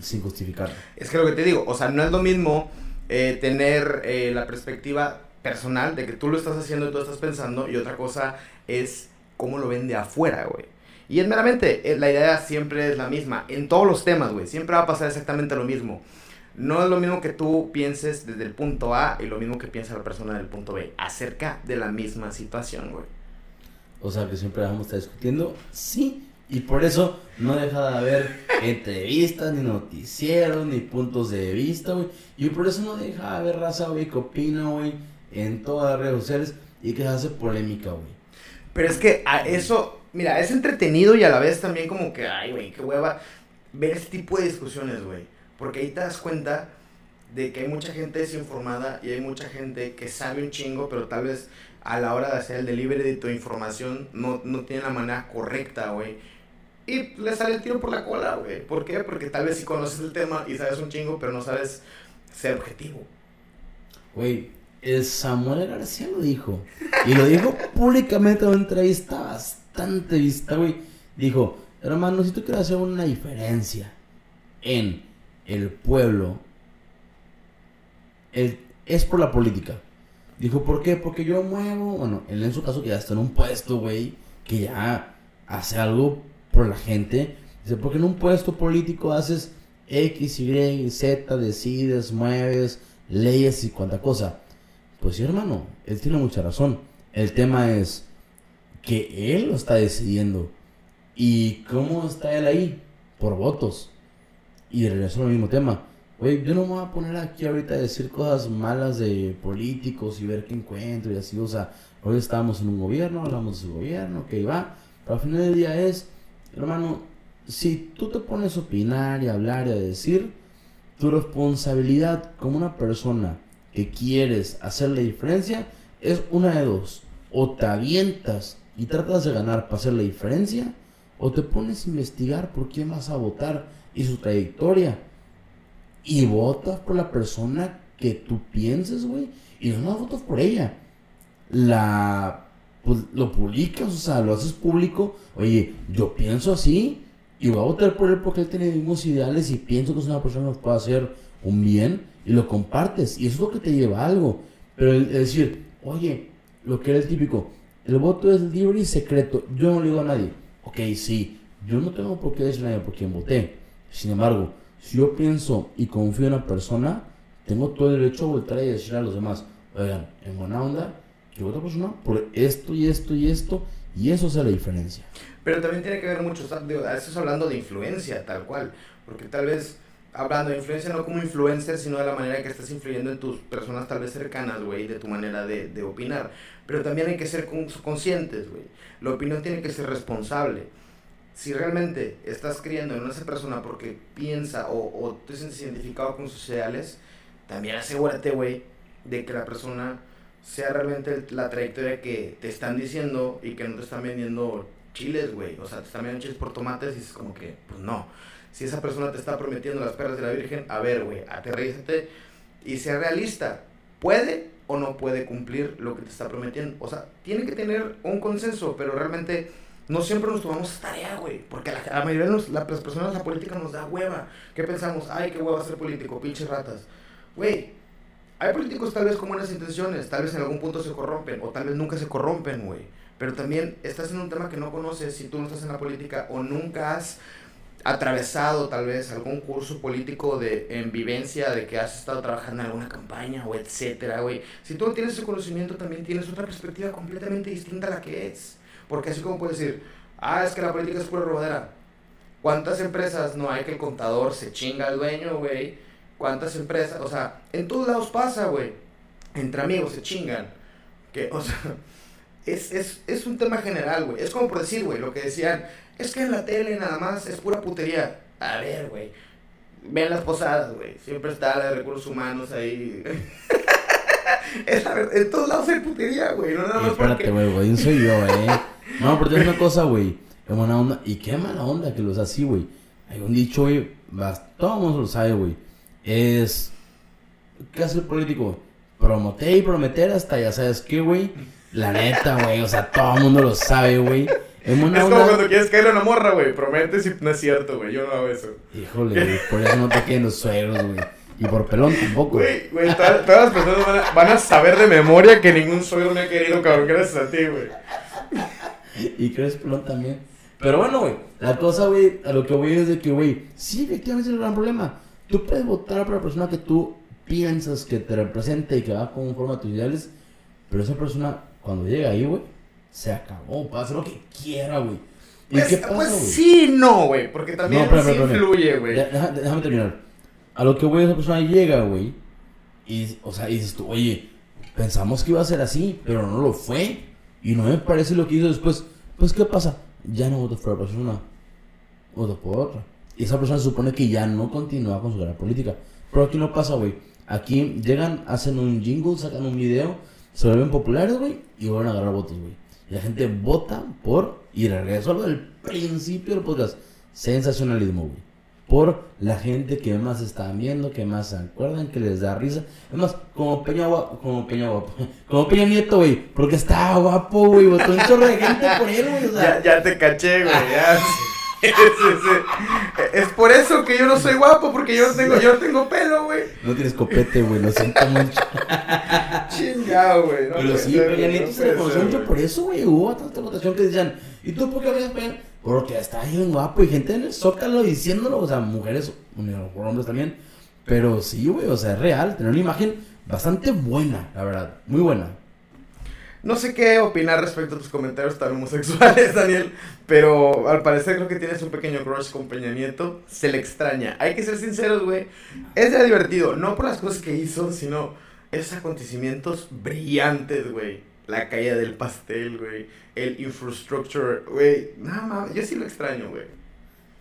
sin justificarlo. Es que lo que te digo, o sea, no es lo mismo eh, tener eh, la perspectiva personal de que tú lo estás haciendo y tú estás pensando, y otra cosa es cómo lo ven de afuera, güey. Y es meramente, eh, la idea siempre es la misma. En todos los temas, güey. Siempre va a pasar exactamente lo mismo. No es lo mismo que tú pienses desde el punto A y lo mismo que piensa la persona del punto B. Acerca de la misma situación, güey. O sea, que siempre vamos a estar discutiendo. Sí. Y por eso no deja de haber entrevistas, ni noticieros, ni puntos de vista, güey. Y por eso no deja de haber raza, güey, que opina, güey, en todas las redes sociales y que se hace polémica, güey. Pero es que a eso mira, es entretenido y a la vez también como que, ay, güey, qué hueva ver este tipo de discusiones, güey. Porque ahí te das cuenta de que hay mucha gente desinformada y hay mucha gente que sabe un chingo, pero tal vez a la hora de hacer el delivery de tu información no, no tiene la manera correcta, güey. Y le sale el tiro por la cola, güey. ¿Por qué? Porque tal vez sí conoces el tema y sabes un chingo, pero no sabes ser objetivo. Güey, el Samuel García lo dijo. Y lo dijo públicamente en una entrevista bastante vista, güey. Dijo, hermano, si tú quieres hacer una diferencia en el pueblo, es por la política. Dijo, ¿por qué? Porque yo muevo, bueno, él en su caso que ya está en un puesto, güey, que ya hace algo por la gente. Dice, porque en un puesto político haces X, Y, Z, decides, mueves, leyes y cuanta cosa. Pues sí, hermano, él tiene mucha razón. El tema es, que él lo está decidiendo. ¿Y cómo está él ahí? Por votos. Y regreso al mismo tema. Güey, yo no me voy a poner aquí ahorita a decir cosas malas de políticos y ver qué encuentro y así. O sea, hoy estamos en un gobierno, hablamos de su gobierno, que va. Pero al final del día es, hermano, si tú te pones a opinar y a hablar y a decir, tu responsabilidad como una persona que quieres hacer la diferencia es una de dos. O te avientas y tratas de ganar para hacer la diferencia, o te pones a investigar por quién vas a votar y su trayectoria, y votas por la persona que tú pienses, güey, y no, votas por ella. La pues lo publicas, o sea, lo haces público. Oye, yo pienso así y voy a votar por él porque él tiene mismos ideales y pienso que es una persona que nos puede hacer un bien y lo compartes. Y eso es lo que te lleva a algo. Pero el, decir, oye, lo que era el típico, el voto es libre y secreto. Yo no le digo a nadie. Ok, sí, yo no tengo por qué decirle a nadie por quién voté. Sin embargo, si yo pienso y confío en una persona, tengo todo el derecho a voltar y decirle a los demás, oigan, en buena onda, que otra persona por esto y esto y esto, y eso es la diferencia. Pero también tiene que ver mucho, a eso es hablando de influencia, tal cual, porque tal vez hablando de influencia no como influencer, sino de la manera que estás influyendo en tus personas tal vez cercanas, güey, de tu manera de, de opinar. Pero también hay que ser conscientes, güey. La opinión tiene que ser responsable. Si realmente estás creyendo en esa persona porque piensa o, o te sientes identificado con sus ideales, también asegúrate, güey, de que la persona sea realmente la trayectoria que te están diciendo y que no te están vendiendo chiles, güey. O sea, te están vendiendo chiles por tomates y es como que, pues no. Si esa persona te está prometiendo las perlas de la Virgen, a ver, güey, aterrízate y sea realista. ¿Puede o no puede cumplir lo que te está prometiendo? O sea, tiene que tener un consenso, pero realmente no siempre nos tomamos tarea, güey. Porque a la, mayoría de las personas la política nos da hueva. ¿Qué pensamos? Ay, qué hueva ser político, pinches ratas. Güey, hay políticos tal vez con buenas intenciones, tal vez en algún punto se corrompen, o tal vez nunca se corrompen, güey. Pero también estás en un tema que no conoces si tú no estás en la política o nunca has atravesado tal vez algún curso político de en vivencia de que has estado trabajando en alguna campaña o etcétera, güey. Si tú no tienes ese conocimiento, también tienes otra perspectiva completamente distinta a la que es. Porque así como puedes decir, ah, es que la política es pura robadera. ¿Cuántas empresas no hay que el contador se chinga al dueño, güey? ¿Cuántas empresas? O sea, en todos lados pasa, güey. Entre amigos se chingan. Que, o sea, es, es, es un tema general, güey. Es como por decir, güey, lo que decían, es que en la tele nada más es pura putería. A ver, güey. Ven las posadas, güey. Siempre está la de recursos humanos ahí. es la verdad, en todos lados hay putería, güey. No nada más espérate, güey, güey, soy yo, eh. No, pero es una cosa, güey. Qué buena onda. Y qué mala onda que los así, güey. Hay un dicho, güey. Todo el mundo lo sabe, güey. Es. ¿Qué hace el político? Prometer y prometer hasta ya sabes qué, güey. La neta, güey. O sea, todo el mundo lo sabe, güey. Es, como cuando quieres caerle a una morra, güey. Prometes y no es cierto, güey. Yo no hago eso. Híjole, güey. Por eso no te queden los suegros, güey. Y por pelón tampoco. Güey, güey, todas, las personas van a, van a, saber de memoria que ningún suegro me ha querido, cabrón, gracias a ti, güey. Y crees pelón también. Pero bueno, güey, la cosa, güey, a lo que voy es de que, güey, sí, efectivamente es el gran problema. Tú puedes votar por la persona que tú piensas que te representa y que va conforme a tus ideales, pero esa persona, cuando llega ahí, güey, se acabó, puede hacer lo que quiera, güey. ¿Y pues, qué pasa, pues sí, no, güey, porque también no, influye, güey. Déjame terminar. A lo que, güey, esa persona llega, güey, y, o sea, y dices tú, oye, pensamos que iba a ser así, pero no lo fue, y no me parece lo que hizo después. Pues, ¿qué pasa? Ya no voto por la persona, voto por otra. Y esa persona se supone que ya no continúa con su carrera política. Pero aquí no pasa, güey. Aquí llegan, hacen un jingle, sacan un video, se vuelven populares, güey, y vuelven a agarrar votos, güey. Y la gente vota por, y regreso a lo del principio del podcast, sensacionalismo, güey. Por la gente que más están viendo, que más se acuerdan, que les da risa. Es más, como Peña Guapo, como Peña Guapo, como Peña Nieto, güey, porque está guapo, güey, votó un chorro de gente por él, güey. O sea. ya, ya te caché, güey, ya. Es por eso que yo no soy guapo, porque yo no tengo, yo tengo pelo, güey. No tienes copete, güey, lo siento mucho. Chingado, güey. Pero sí, Peña Nieto se le conoció mucho por eso, güey. Hubo tanta votación que decían, ¿y tú por qué habías Peña? Porque está bien guapo y gente en el zócalo diciéndolo, o sea, mujeres, hombres también. Pero sí, güey, o sea, es real, tener una imagen bastante buena, la verdad, muy buena. No sé qué opinar respecto a tus comentarios tan homosexuales, Daniel, pero al parecer creo que tienes un pequeño crush con Peña Nieto. Se le extraña. Hay que ser sinceros, güey. Es ya divertido, no por las cosas que hizo, sino esos acontecimientos brillantes, güey. La caída del pastel, güey. El infrastructure, güey. Nada más, yo sí lo extraño, güey.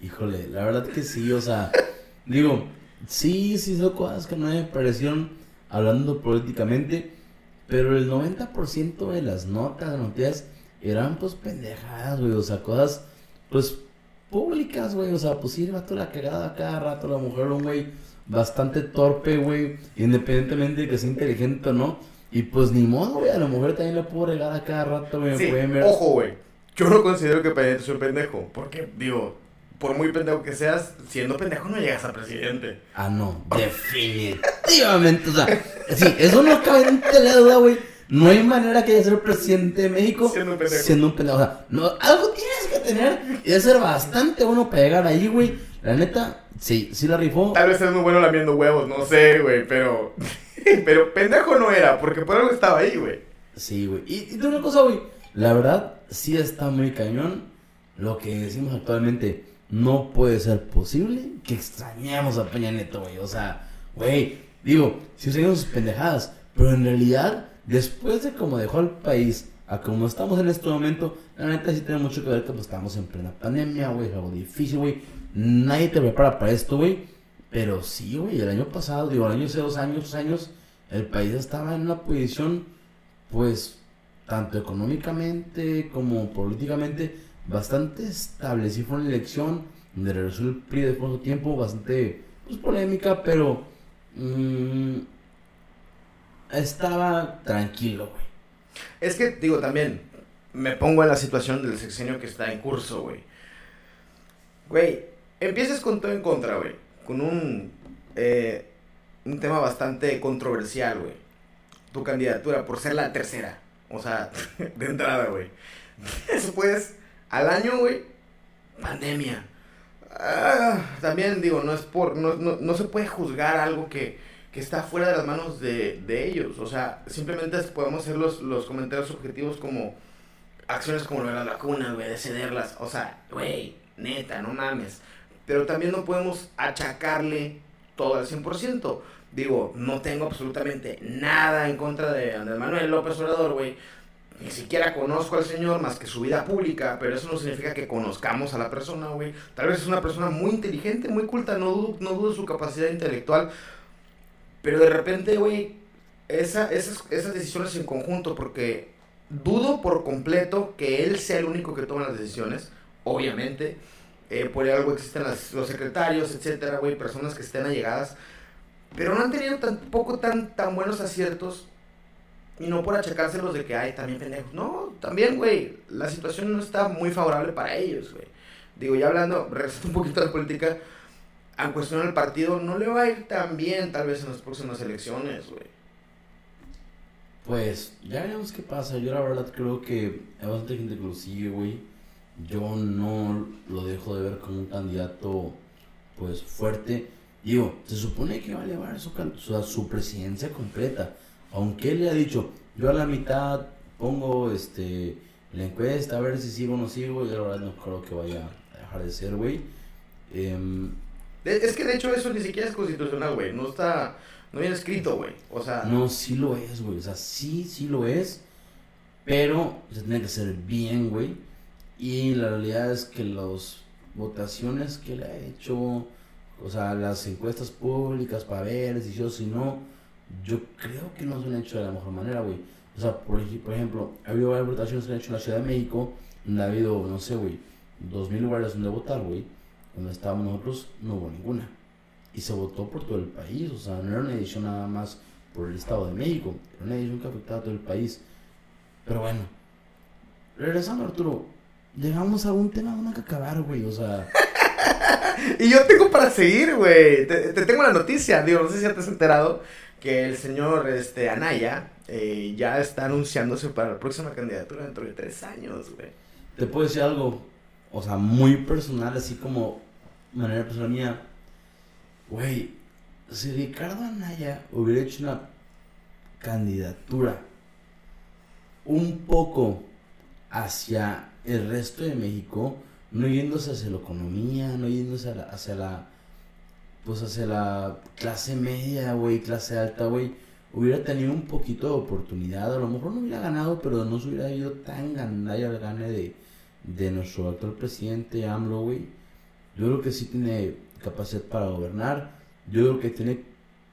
Híjole, la verdad que sí, o sea, digo, sí, sí son cosas que no me parecieron hablando políticamente pero el 90% de las notas, noticias, eran pues pendejadas, güey. O sea, cosas, pues, públicas, güey. O sea, pues sí, va toda la cagada cada rato. La mujer, un güey bastante torpe, güey. Independientemente de que sea inteligente o no. Y pues ni modo, güey, a la mujer también le puedo regar a cada rato, güey. Sí, ojo, güey. Yo no considero que Peña Nieto sea un pendejo. Porque, digo, por muy pendejo que seas, siendo pendejo no llegas a presidente. Ah, no, definitivamente. O sea, sí, eso no cabe en la duda, güey. No hay manera que haya ser presidente de México Siendo un pendejo. siendo un pendejo. O sea, no, algo tienes que tener y debe ser bastante bueno pegar ahí, güey. La neta, sí, sí la rifó. Tal vez es muy bueno lamiendo huevos, no sé, güey, pero. pero pendejo no era, porque por algo estaba ahí, güey. Sí, güey. Y, y de una cosa, güey. La verdad, sí está muy cañón. Lo que decimos actualmente no puede ser posible que extrañemos a Peña Neto, güey. O sea, güey, digo, si usamos sus pendejadas, pero en realidad, después de cómo dejó al país a como estamos en este momento, la neta sí tiene mucho que ver que pues estamos en plena pandemia, güey, es algo difícil, güey. Nadie te prepara para esto, güey. Pero sí, güey, el año pasado, digo, el año hace dos años, años, el país estaba en una posición, pues, tanto económicamente como políticamente, bastante estable. Sí fue una elección donde regresó el PRI después de tiempo, bastante, pues, polémica, pero mm, estaba tranquilo, güey. Es que, digo, también me pongo en la situación del sexenio que está en curso, güey. Güey, empiezas con todo en contra, güey. Con un, eh, un tema bastante controversial, güey. Tu candidatura por ser la tercera. O sea, de entrada, güey. Después, al año, güey, pandemia. Ah, también digo, no es por, no, no, no se puede juzgar algo que, que está fuera de las manos de, de ellos. O sea, simplemente podemos hacer los, los comentarios objetivos como acciones como lo de las vacunas, güey, de cederlas. O sea, güey, neta, no mames. Pero también no podemos achacarle todo al 100%. Digo, no tengo absolutamente nada en contra de Andrés Manuel López Obrador, güey. Ni siquiera conozco al señor más que su vida pública, pero eso no significa que conozcamos a la persona, güey. Tal vez es una persona muy inteligente, muy culta, no dudo, su capacidad intelectual. Pero de repente, güey, esa, esas, esas decisiones en conjunto, porque dudo por completo que él sea el único que toma las decisiones, obviamente. Eh, por algo existen las- los secretarios, etcétera, güey, personas que estén allegadas. Pero no han tenido tampoco tan, tan buenos aciertos. Y no por achacárselos de que hay también pendejos. No, también, güey, la situación no está muy favorable para ellos, güey. Digo, ya hablando, regresando un poquito a la política, en cuestión del partido, no le va a ir tan bien tal vez en las próximas elecciones, güey. Pues ya veremos qué pasa. Yo la verdad creo que hay bastante gente que lo sigue, güey. Yo no lo dejo de ver como un candidato, pues, fuerte. Digo, se supone que va a llevar su, su, su presidencia completa. Aunque él le ha dicho, yo a la mitad pongo este la encuesta a ver si sigo o no sigo. Yo la verdad no creo que vaya a dejar de ser, güey. De- Es que de hecho eso ni siquiera es constitucional, güey. No está, no viene escrito, güey. O sea, No, sí lo es, güey. O sea, sí, sí lo es. Pero se tiene que hacer bien, güey. Y la realidad es que las votaciones que le ha hecho, o sea, las encuestas públicas para ver si sí o si no, yo creo que no se han hecho de la mejor manera, güey. O sea, por, por ejemplo, ha habido varias votaciones que se han hecho en la Ciudad de México, donde ha habido, no sé, güey, dos mil lugares donde votar, güey. Donde estábamos nosotros, no hubo ninguna y se votó por todo el país, o sea, no era una edición nada más por el Estado de México, era una edición que afectaba a todo el país. Pero bueno, regresando Arturo, llegamos a un tema una que acabar, güey, o sea, Y yo tengo para seguir, güey. Te, te tengo la noticia, digo, no sé si ya te has enterado que el señor este, Anaya eh, ya está anunciándose para la próxima candidatura dentro de tres años, güey. te puedo decir algo, o sea, muy personal, así como manera personal mía, güey, si Ricardo Anaya hubiera hecho una candidatura un poco hacia el resto de México, no yéndose hacia la economía, no yéndose hacia la, pues hacia la clase media, güey, clase alta, güey, hubiera tenido un poquito de oportunidad, a lo mejor no hubiera ganado, pero no se hubiera ido tan gandalla al gane de, de nuestro actual presidente AMLO, güey. Yo creo que sí tiene capacidad para gobernar, yo creo que tiene,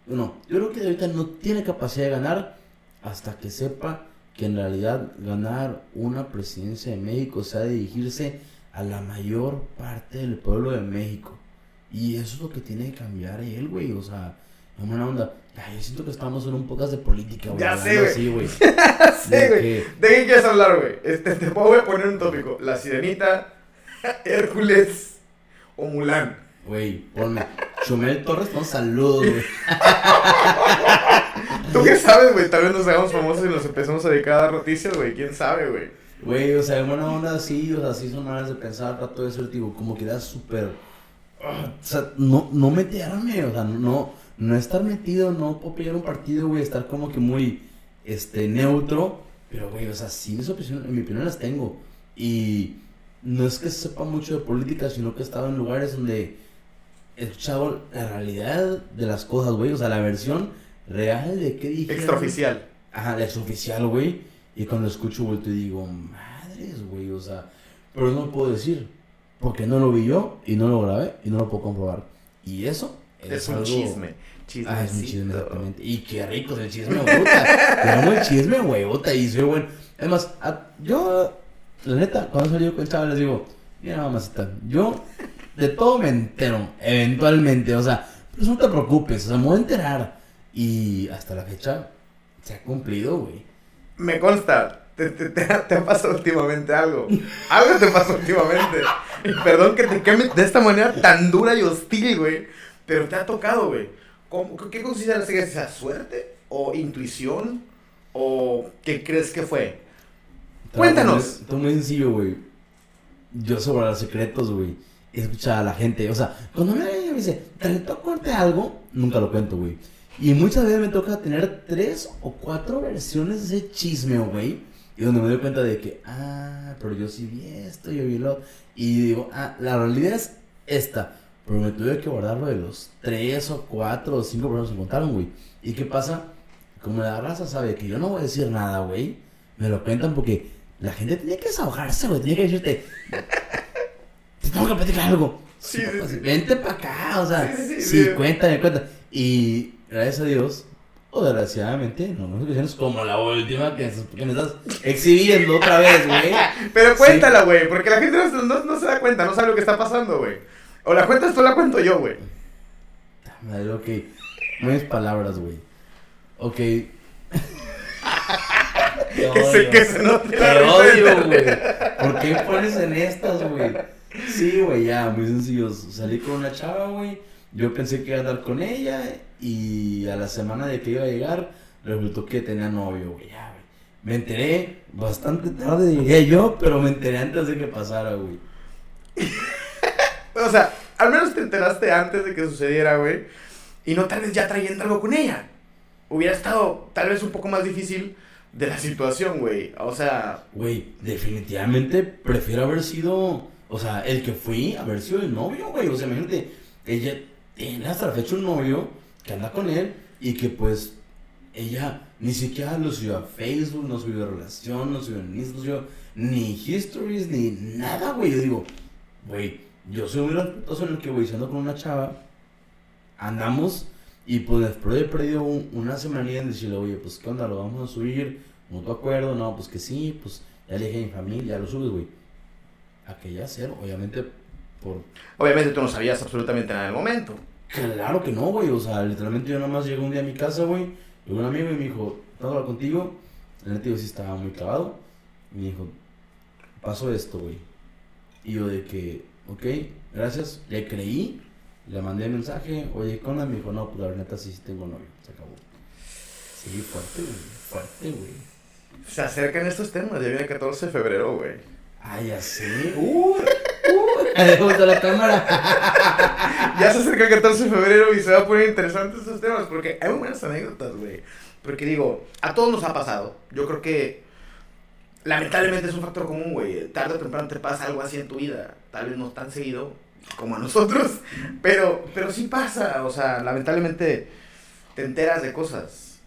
no, yo creo que ahorita no tiene capacidad de ganar hasta que sepa que en realidad ganar una presidencia de México, sea, dirigirse a la mayor parte del pueblo de México. Y eso es lo que tiene que cambiar él, güey. O sea, en buena onda. Ay, yo siento que estamos en un podcast de política, güey. Ya sé, güey. así, güey. sí, De güey. que- ¿De qué quieres hablar, güey? Este, te voy a poner un tópico. La Sirenita, Hércules o Mulan. Güey, ponme. Chumel Torres, un saludos, güey. ¿Tú qué sabes, güey? Tal vez nos hagamos famosos y nos empezamos a dedicar a dar noticias, güey. ¿Quién sabe, güey? Güey, o sea, en buena onda, sí, o sea, sí son maneras de pensar, trato de ser, tipo, como que era súper. O sea, no, no meterme, o sea, no, no estar metido, no apoyar un partido, güey, estar como que muy, este, neutro. Pero, güey, o sea, sí, mis opiniones, en mi opinión las tengo. Y no es que sepa mucho de política, sino que he estado en lugares donde he escuchado la realidad de las cosas, güey, o sea, la versión real de qué dijeron. Extraoficial. Ajá, la exoficial, güey. Y cuando escucho vuelto y digo, madres, güey, o sea, pero no lo puedo decir. Porque no lo vi yo y no lo grabé y no lo puedo comprobar. Y eso es, Es un chisme. Chismecito. Ah, es un chisme, exactamente. Y qué rico es el chisme, güey. puta. Te amo el chisme, puta, Y soy bueno. Además, a- yo, la neta, cuando salí con el chaval les digo, mira, mamacita, yo de todo me entero, eventualmente. O sea, pues no te preocupes, o sea, me voy a enterar. Y hasta la fecha se ha cumplido, güey. Me consta, te, te, te, te ha pasado últimamente algo. Algo te pasó últimamente. Perdón que te queme de esta manera tan dura y hostil, güey. Pero te ha tocado, güey. ¿Cómo- ¿Qué consideras que sea suerte? ¿O intuición? ¿O qué crees que fue? Cuéntanos. Esto es muy sencillo, güey. Yo sobre los secretos, güey. Escucha a la gente. O sea, cuando me, me dice, ¿te contarte algo? Nunca lo cuento, güey. Y muchas veces me toca tener tres o cuatro versiones de ese chisme, güey. Y donde me doy cuenta de que, ah, pero yo sí vi esto, yo vi lo. Y digo, ah, la realidad es esta. Pero me tuve que guardar lo de los tres o cuatro o cinco personas que contaron, güey. ¿Y qué pasa? Como la raza sabe que yo no voy a decir nada, güey. Me lo cuentan porque la gente tenía que desahogarse, güey. Tenía que decirte, te tengo que platicar algo. Sí, sí, sí. Vente para acá, o sea, Sí, sí, sí, sí, sí. cuéntame, cuéntame. Y gracias a Dios, o desgraciadamente, no me ocasiones como la última que, que me estás exhibiendo otra vez, güey. Pero cuéntala, güey. Porque la gente no, no- no se da cuenta, no sabe lo que está pasando, güey. O la cuentas tú la cuento yo, güey. Madre, ok. Muchas palabras, güey. Ok. Que se, que se la Te odio, güey. ¿Por qué pones en estas, güey? Sí, güey, ya, muy sencillo. Salí con una chava, güey. Yo pensé que iba a andar con ella. Y a la semana de que iba a llegar, resultó que tenía novio, güey. Ya, güey. Me enteré bastante tarde, diría yo, pero me enteré antes de que pasara, güey. O sea, al menos te enteraste antes de que sucediera, güey. Y no tal vez ya trayendo algo con ella. Hubiera estado tal vez un poco más difícil de la situación, güey. O sea, Güey, definitivamente prefiero haber sido, o sea, el que fui, haber sido el novio, güey. O sea, imagínate, ella tiene hasta la fecha un novio que anda con él y que pues ella ni siquiera lo subió a Facebook, no subió relación, no subió ni, no subió ni histories, ni nada, güey. Yo digo, güey, yo soy muy respetuoso en el que, güey, si ando con una chava, andamos y pues después he perdido un- una semanilla en decirle, oye, pues qué onda, lo vamos a subir, mutuo acuerdo, no, pues que sí, pues ya le dije a mi familia, ya lo subes, güey. Aquella cero, obviamente, por... obviamente tú no sabías absolutamente nada en el momento. Claro que no, güey, o sea, literalmente yo nada más llegué un día a mi casa, güey, llegó un amigo y me dijo, ¿puedo hablar contigo? El neta, sí estaba muy clavado, me dijo, pasó esto, güey. Y yo de que, ok, gracias, le creí, le mandé mensaje, oye, ¿qué onda? Me dijo, no, pues la neta sí, sí tengo novio, se acabó. Sí, fuerte, güey, fuerte, güey. Se acercan estos temas, ya viene el 14 de febrero, güey. Ah, ya sé. Uh, uh, la cámara. Ya se acerca el 14 de febrero y se va a poner interesantes estos temas porque hay buenas anécdotas, güey. Porque digo, a todos nos ha pasado. Yo creo que lamentablemente es un factor común, güey. Tarde o temprano te pasa algo así en tu vida. Tal vez no tan seguido como a nosotros, pero, pero sí pasa. O sea, lamentablemente te enteras de cosas.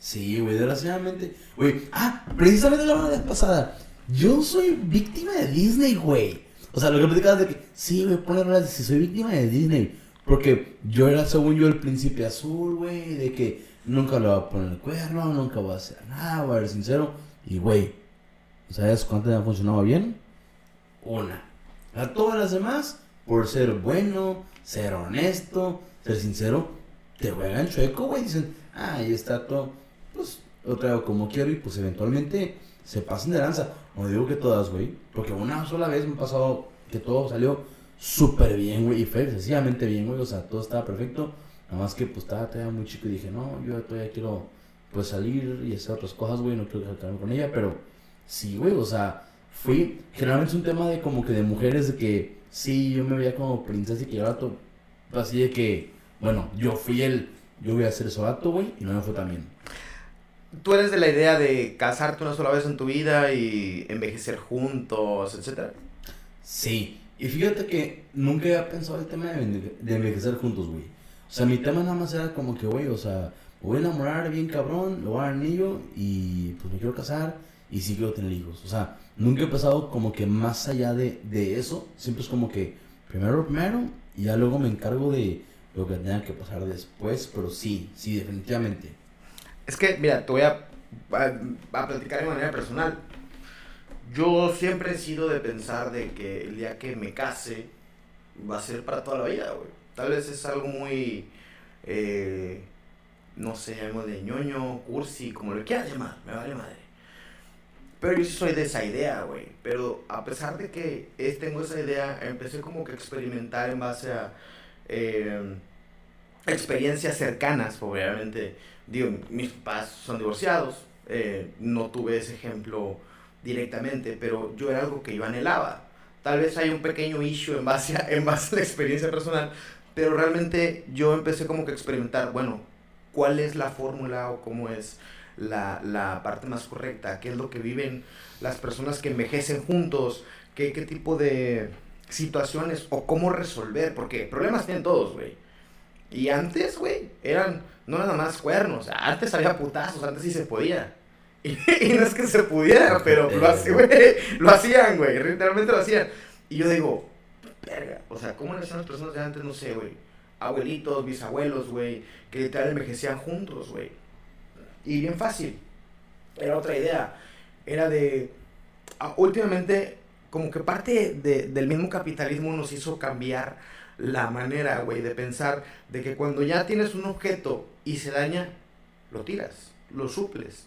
Sí, güey, desgraciadamente. Güey, ah, precisamente la vez pasada. Yo soy víctima de Disney, güey. O sea, lo que platicabas de que, sí, güey, ponle rolas si soy víctima de Disney. Porque yo era, según yo, el príncipe azul, güey, de que nunca le voy a poner el cuerno, nunca voy a hacer nada, voy a ser sincero. Y, güey, ¿sabes cuántas me funcionado bien? Una. A todas las demás, por ser bueno, ser honesto, ser sincero, te juegan chueco, güey. Dicen, ah, ahí está todo. Pues lo traigo como quiero y pues eventualmente se pasan de lanza. No digo que todas, güey. Porque una sola vez me ha pasado que todo salió súper bien, güey. Y fue excesivamente bien, güey. O sea, todo estaba perfecto. Nada más que pues estaba todavía muy chico y dije, no, yo todavía quiero pues salir y hacer otras cosas, güey. No quiero quedarme con ella. Pero sí, güey. O sea, fui. Generalmente es un tema de como que de mujeres de que sí, yo me veía como princesa y que yo todo así de que, bueno, yo fui el. Yo voy a hacer eso vato, güey. Y no me fue tan bien. ¿Tú eres de la idea de casarte una sola vez en tu vida y envejecer juntos, etcétera? Sí. Y fíjate que nunca había pensado el tema de, envejecer juntos, güey. O sea, mi tema nada más era como que, güey, o sea, me voy a enamorar bien cabrón, lo voy a dar anillo y pues me quiero casar y sí quiero tener hijos. O sea, nunca he pensado como que más allá de, de eso. Siempre es como que primero primero y ya luego me encargo de lo que tenga que pasar después. Pero sí, sí, definitivamente. Es que, mira, te voy a, a, platicar de manera personal. Yo siempre he sido de pensar de que el día que me case va a ser para toda la vida, güey. Tal vez es algo muy, eh, no sé, algo de ñoño, cursi, como lo quieras llamar, me vale madre. Pero yo sí soy de esa idea, güey. Pero a pesar de que es, tengo esa idea, empecé como que a experimentar en base a eh, experiencias cercanas, obviamente digo, mis papás son divorciados, eh, no tuve ese ejemplo directamente, pero yo era algo que yo anhelaba. Tal vez hay un pequeño issue en base a, en base a la experiencia personal, pero realmente yo empecé como que a experimentar, bueno, cuál es la fórmula o cómo es la, la, parte más correcta, qué es lo que viven las personas que envejecen juntos, qué, qué tipo de situaciones o cómo resolver, porque problemas tienen todos, güey. Y antes, güey, eran no nada más cuernos. Antes había putazos, antes sí se podía. Y, no es que se pudiera, pero lo, lo hacían, güey. Realmente lo hacían. Y yo digo, verga, o sea, ¿cómo eran las personas de antes? No sé, güey. Abuelitos, bisabuelos, güey, que literal envejecían juntos, güey. Y bien fácil. Era otra idea. Era de. Ah, últimamente, como que parte del mismo capitalismo nos hizo cambiar la manera, güey, de pensar de que cuando ya tienes un objeto y se daña, lo tiras, lo suples,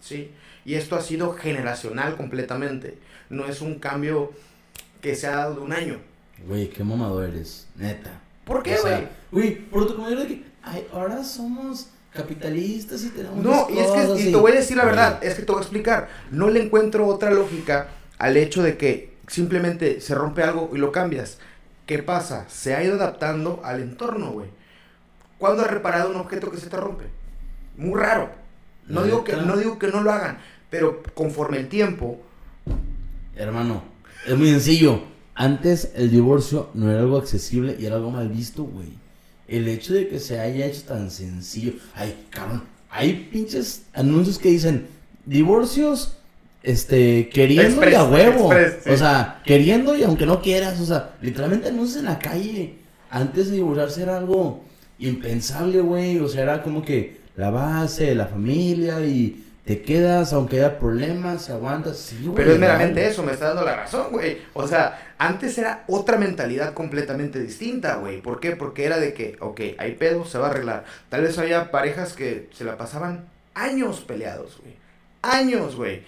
¿sí? Y esto ha sido generacional completamente. No es un cambio que se ha dado de un año. Güey, qué mamado eres, neta. ¿Por qué, güey? Güey, por tu comentario de que ay, ahora somos capitalistas y tenemos No, y es que y te voy a decir la verdad, es que te voy a explicar. No le encuentro otra lógica al hecho de que simplemente se rompe algo y lo cambias. ¿Qué pasa? Se ha ido adaptando al entorno, güey. ¿Cuándo has reparado un objeto que se te rompe? Muy raro. No digo, que, no digo que no lo hagan, pero conforme el tiempo... Hermano, es muy sencillo. Antes el divorcio no era algo accesible y era algo mal visto, güey. El hecho de que se haya hecho tan sencillo. Ay, cabrón. Hay pinches anuncios que dicen divorcios este, queriendo y a huevo. O sea, queriendo y aunque no quieras, o sea, literalmente anuncios en la calle. Antes de divorciarse era algo impensable, güey. O sea, era como que la base, la familia y te quedas, aunque haya problemas, aguantas. Sí, Pero es meramente eso, me está dando la razón, güey. O sea, antes era otra mentalidad completamente distinta, güey. ¿Por qué? Porque era de que, ok, hay pedo, se va a arreglar. Tal vez había parejas que se la pasaban años peleados, güey. Años, güey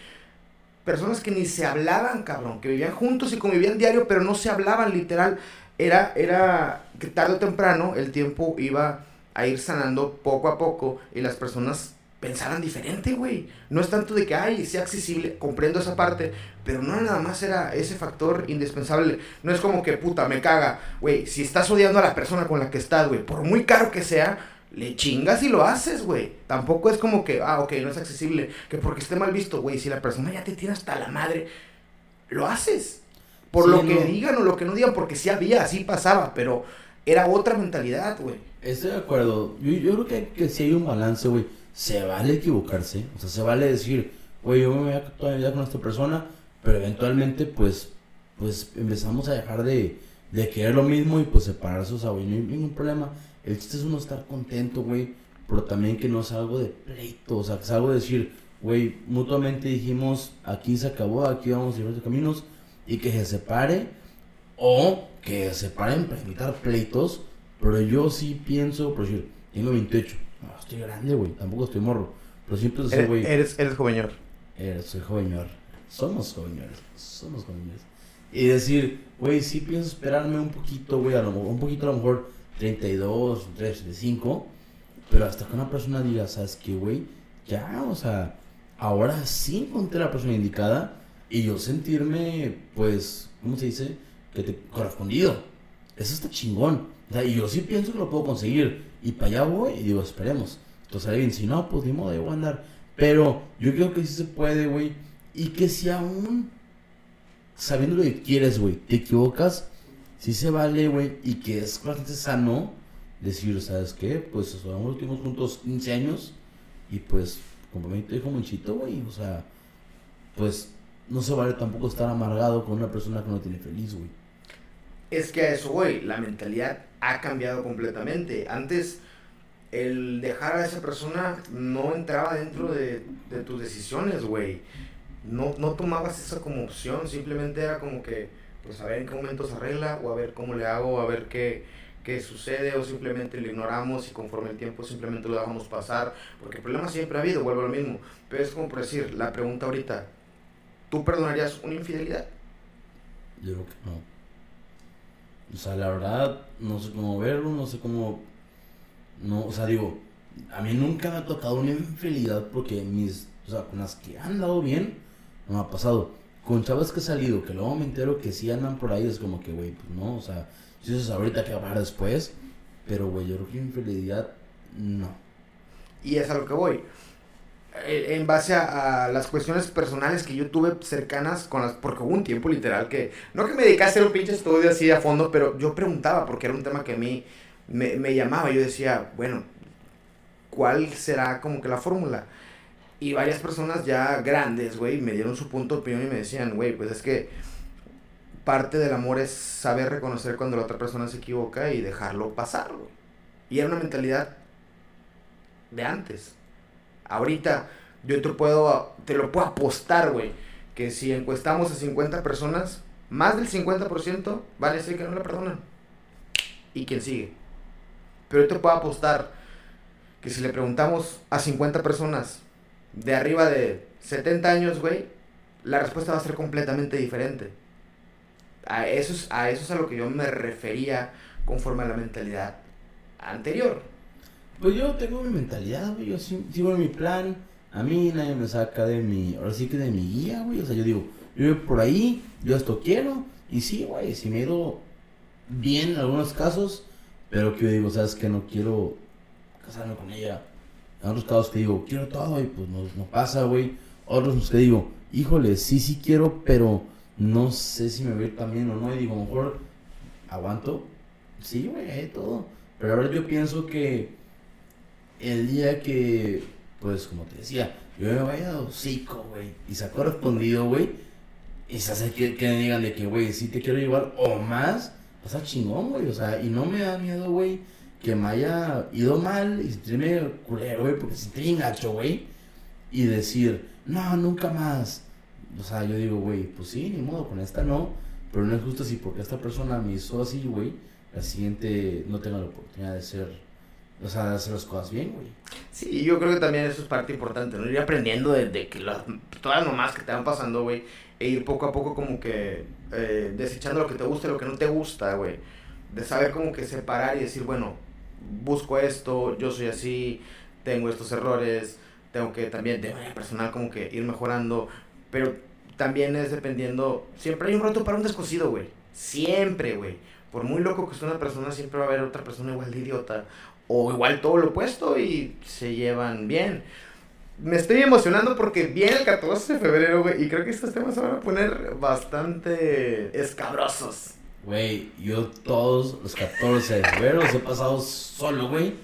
personas que ni se hablaban, cabrón, que vivían juntos y convivían diario, pero no se hablaban literal. Era, era que tarde o temprano el tiempo iba a ir sanando poco a poco y las personas pensaran diferente, güey. No es tanto de que, ay, sea accesible, comprendo esa parte, pero no nada más era ese factor indispensable. No es como que, puta, me caga, güey, si estás odiando a la persona con la que estás, güey, por muy caro que sea, le chingas y lo haces, güey. Tampoco es como que, ah, ok, no es accesible, que porque esté mal visto, güey. Si la persona ya te tiene hasta la madre, lo haces. Por lo que digan o lo que no digan, porque sí había, así pasaba, pero era otra mentalidad, güey. Estoy de acuerdo. Yo, yo creo que, que si hay un balance, güey. Se vale equivocarse. O sea, se vale decir, güey, yo me voy a toda mi vida con esta persona, pero eventualmente, pues, pues empezamos a dejar de, de querer lo mismo y pues separarse, o sea, güey, no hay ningún problema el chiste es uno estar contento, güey, pero también que no es algo de pleito, o sea, que es algo de decir, güey, mutuamente dijimos, aquí se acabó, aquí vamos a ir caminos, y que se separe, o que se separen para evitar pleitos, pero yo sí pienso, por decir, tengo 28. No, estoy grande, güey, tampoco estoy morro. Pero siempre soy, Eres, güey. eres, eres joveñor. Eh, soy jovenor. Somos jovenores. Somos jovenores. Y decir, güey, sí pienso esperarme un poquito, güey, a lo mejor, un poquito a lo mejor 32, 35. Pero hasta que una persona diga, ¿sabes qué, güey? Ya, o sea, ahora sí encontré la persona indicada. Y yo sentirme, pues, ¿cómo se dice? Que te correspondido. Eso está chingón. O sea, y yo sí pienso que lo puedo conseguir. Y para allá voy y digo, esperemos. Entonces alguien, si no, pues ni modo, a andar. Pero yo creo que sí se puede, güey. Y que si aún sabiendo lo que quieres, güey, te equivocas, sí se vale, güey. Y que es bastante sano decir, ¿sabes qué? Pues son los últimos juntos 15 años. Y pues, como me dijo Monchito, güey. O sea, pues no se vale tampoco estar amargado con una persona que no tiene feliz, güey. Es que a eso, güey, la mentalidad ha cambiado completamente. Antes, el dejar a esa persona no entraba dentro de, de tus decisiones, güey. No, no tomabas eso como opción, simplemente era como que, pues a ver en qué momento se arregla, o a ver cómo le hago, o a ver qué, qué sucede, o simplemente lo ignoramos y conforme el tiempo simplemente lo dejamos pasar, porque el problema siempre ha habido, vuelvo a lo mismo. Pero es como por decir, la pregunta ahorita, ¿tú perdonarías una infidelidad? Yo creo que no. O sea, la verdad, no sé cómo verlo, no sé cómo. No, o sea, digo, a mí nunca me ha tocado una infidelidad porque mis. O sea, con las que han dado bien, no me ha pasado. Con chavas que he salido, que luego me entero que sí andan por ahí, es como que, güey, pues no, o sea, si eso es ahorita que hablar después. Pero, güey, yo creo que infidelidad, no. Y es a lo que voy. Eh, En base a, las cuestiones personales que yo tuve cercanas con las... Porque hubo un tiempo literal que... No que me dediqué a hacer un pinche estudio así a fondo, pero yo preguntaba porque era un tema que a mí me, me llamaba. Yo decía, bueno, ¿cuál será como que la fórmula? Y varias personas ya grandes, güey, me dieron su punto de opinión y me decían, güey, pues es que parte del amor es saber reconocer cuando la otra persona se equivoca y dejarlo pasar, güey. Y era una mentalidad de antes. Ahorita yo te puedo, te lo puedo apostar, güey, que si encuestamos a 50 personas, más del 50% van a decir que no la perdonan. Y quien sigue. Pero yo te puedo apostar que si le preguntamos a 50 personas de arriba de 70 años, güey, la respuesta va a ser completamente diferente. A eso es a, eso es a lo que yo me refería conforme a la mentalidad anterior. Pues yo tengo mi mentalidad, güey. Yo sigo mi plan. A mí nadie me saca de mi. Ahora sí que de mi guía, güey. O sea, yo digo, yo voy por ahí, yo esto quiero. Y sí, güey, si me he ido bien en algunos casos. Pero que digo, ¿sabes que No quiero casarme con ella. Otros casos que digo, quiero todo y pues no, no pasa, güey. Otros que digo, híjole, sí, sí quiero, pero no sé si me voy a ir también o no. Y digo, a lo mejor aguanto. Sí, güey, todo. Pero ahora yo pienso que el día que, pues como te decía, yo me vaya a hocico, güey, y se ha correspondido, güey, y se hace que, que me digan de que, güey, sí te quiero llevar o más, pasa chingón, güey, o sea, y no me da miedo, güey, que me haya ido mal y sentirme culero, güey, porque sentí bien gacho, güey, y decir, no, nunca más. O sea, yo digo, güey, pues sí, ni modo, con esta no, pero no es justo así, porque esta persona me hizo así, güey, la siguiente no tenga la oportunidad de ser, o sea, de hacer las cosas bien, güey. Sí, yo creo que también eso es parte importante, ¿no? Ir aprendiendo de, de que las, todas las mamás que te van pasando, güey, e ir poco a poco como que eh, desechando lo que te gusta y lo que no te gusta, güey. De saber como que separar y decir, bueno, busco esto, yo soy así, tengo estos errores, tengo que también de manera personal como que ir mejorando, pero también es dependiendo, siempre hay un rato para un descosido, güey. Siempre, güey. Por muy loco que sea una persona, siempre va a haber otra persona igual de idiota o igual todo lo opuesto y se llevan bien. Me estoy emocionando porque viene el 14 de febrero, güey, y creo que estos temas se van a poner bastante escabrosos. Güey, yo todos los 14 de febrero los he pasado solo, güey.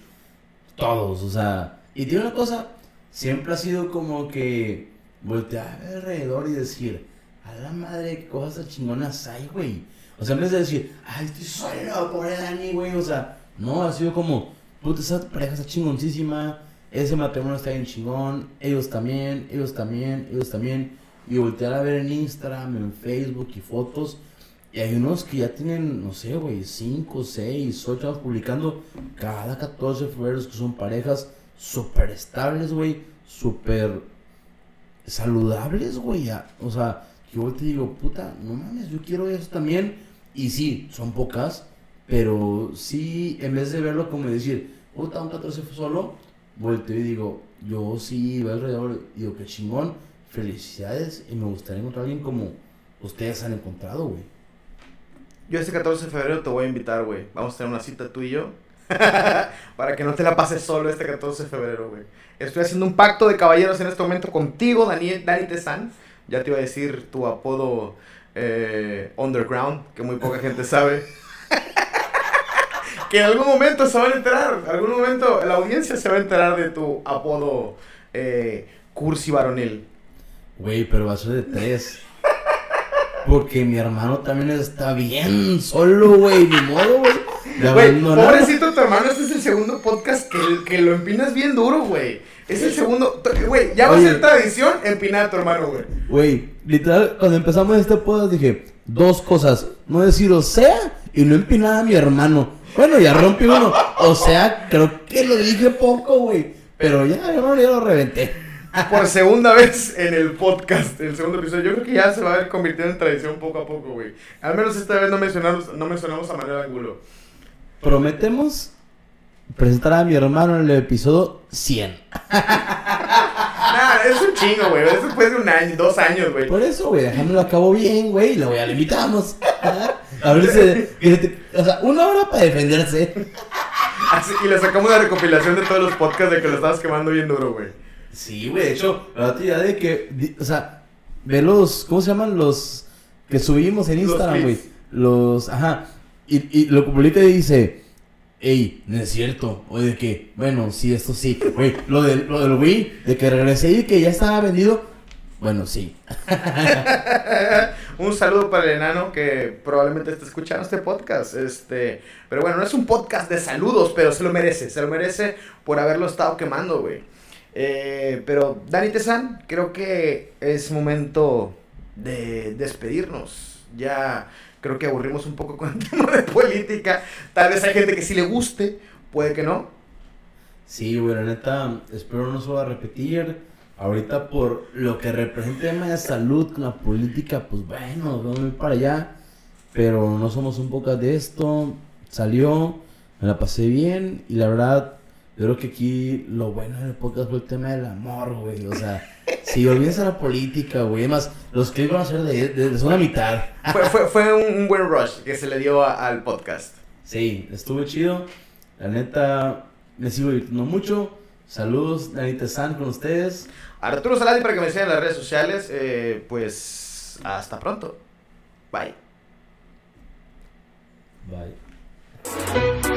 Todos, o sea. Y tiene una cosa, siempre ha sido como que voltear alrededor y decir, a la madre, qué cosas chingonas hay, güey. O sea, en vez de decir, ay, estoy solo, pobre Dani, güey. O sea, no, ha sido como, puta, esa pareja está chingoncísima. Ese matrimonio está bien chingón. Ellos también, ellos también, ellos también. Y voltear a ver en Instagram, en Facebook y fotos. Y hay unos que ya tienen, no sé, güey, 5, 6, 8 años publicando cada 14 de febrero que son parejas súper estables, güey, súper saludables, güey. O sea, yo te digo, puta, no mames, yo quiero eso también. Y sí, son pocas, pero sí, en vez de verlo como decir, puta, un 14 solo, volteo y digo, yo sí veo alrededor, digo, qué chingón, felicidades, y me gustaría encontrar a alguien como ustedes han encontrado, güey. Yo este 14 de febrero te voy a invitar, güey. Vamos a tener una cita tú y yo. para que no te la pases solo este 14 de febrero, güey. Estoy haciendo un pacto de caballeros en este momento contigo, Dani, Dani Tezán. Ya te iba a decir tu apodo eh, underground, que muy poca gente sabe. que en algún momento se van a enterar, en algún momento la audiencia se va a enterar de tu apodo eh, cursi varonil. Güey, pero va a ser de tres. Porque mi hermano también está bien solo, güey, ni modo, güey. Güey, pobrecito tu hermano, este es el segundo podcast que, que lo empinas bien duro, güey. Es el segundo, güey, ya va a ser tradición empinar a tu hermano, güey. Güey, literal, cuando empezamos este podcast dije, dos cosas, no decir o sea y no empinar a mi hermano. Bueno, ya rompí uno, o sea, creo que lo dije poco, güey. Pero ya, hermano, ya lo reventé. Por segunda vez en el podcast, el segundo episodio. Yo creo que ya se va a ir convirtiendo en tradición poco a poco, güey. Al menos esta vez no mencionamos, no mencionamos a Manuel Angulo. Prometemos presentar a mi hermano en el episodio 100. nah, es un chingo, güey. Es después de un año, dos años, güey. Por eso, güey, lo acabo bien, güey. Lo voy a invitamos. A ver si. O sea, una hora para defenderse. Así, y le sacamos la recopilación de todos los podcasts de que lo estabas quemando bien duro, güey. Sí, güey. De hecho, la idea de que. O sea, ve los. ¿Cómo se llaman? Los que subimos en Instagram, güey. Los. Ajá. Y, y lo publica y dice ey, no es cierto. O de que, bueno, sí, esto sí. Güey, lo, de, lo del Wii, de que regresé y que ya estaba vendido. Bueno, sí. un saludo para el enano que probablemente esté escuchando este podcast. Este, pero bueno, no es un podcast de saludos, pero se lo merece. Se lo merece por haberlo estado quemando, güey. Eh, pero Dani Tezán, creo que es momento de despedirnos. Ya creo que aburrimos un poco con el tema de política. Tal vez hay gente que sí le guste, puede que no. Sí, bueno, neta, espero no se va a repetir. Ahorita por lo que representa el tema de salud la política, pues bueno, vamos a ir para allá. Pero no somos un poco de esto. Salió, me la pasé bien y la verdad, yo creo que aquí lo bueno del podcast fue el tema del amor, güey. O sea, si olvidas a la política, güey. Además, los que iban a ser de, de, de mitad. Fue, fue, fue un, buen rush que se le dio al podcast. Sí, estuvo chido. La neta, me sigo divirtiendo mucho. Saludos, Danita San con ustedes. Arturo Saladi para que me sigan en las redes sociales. Eh, pues hasta pronto. Bye. Bye.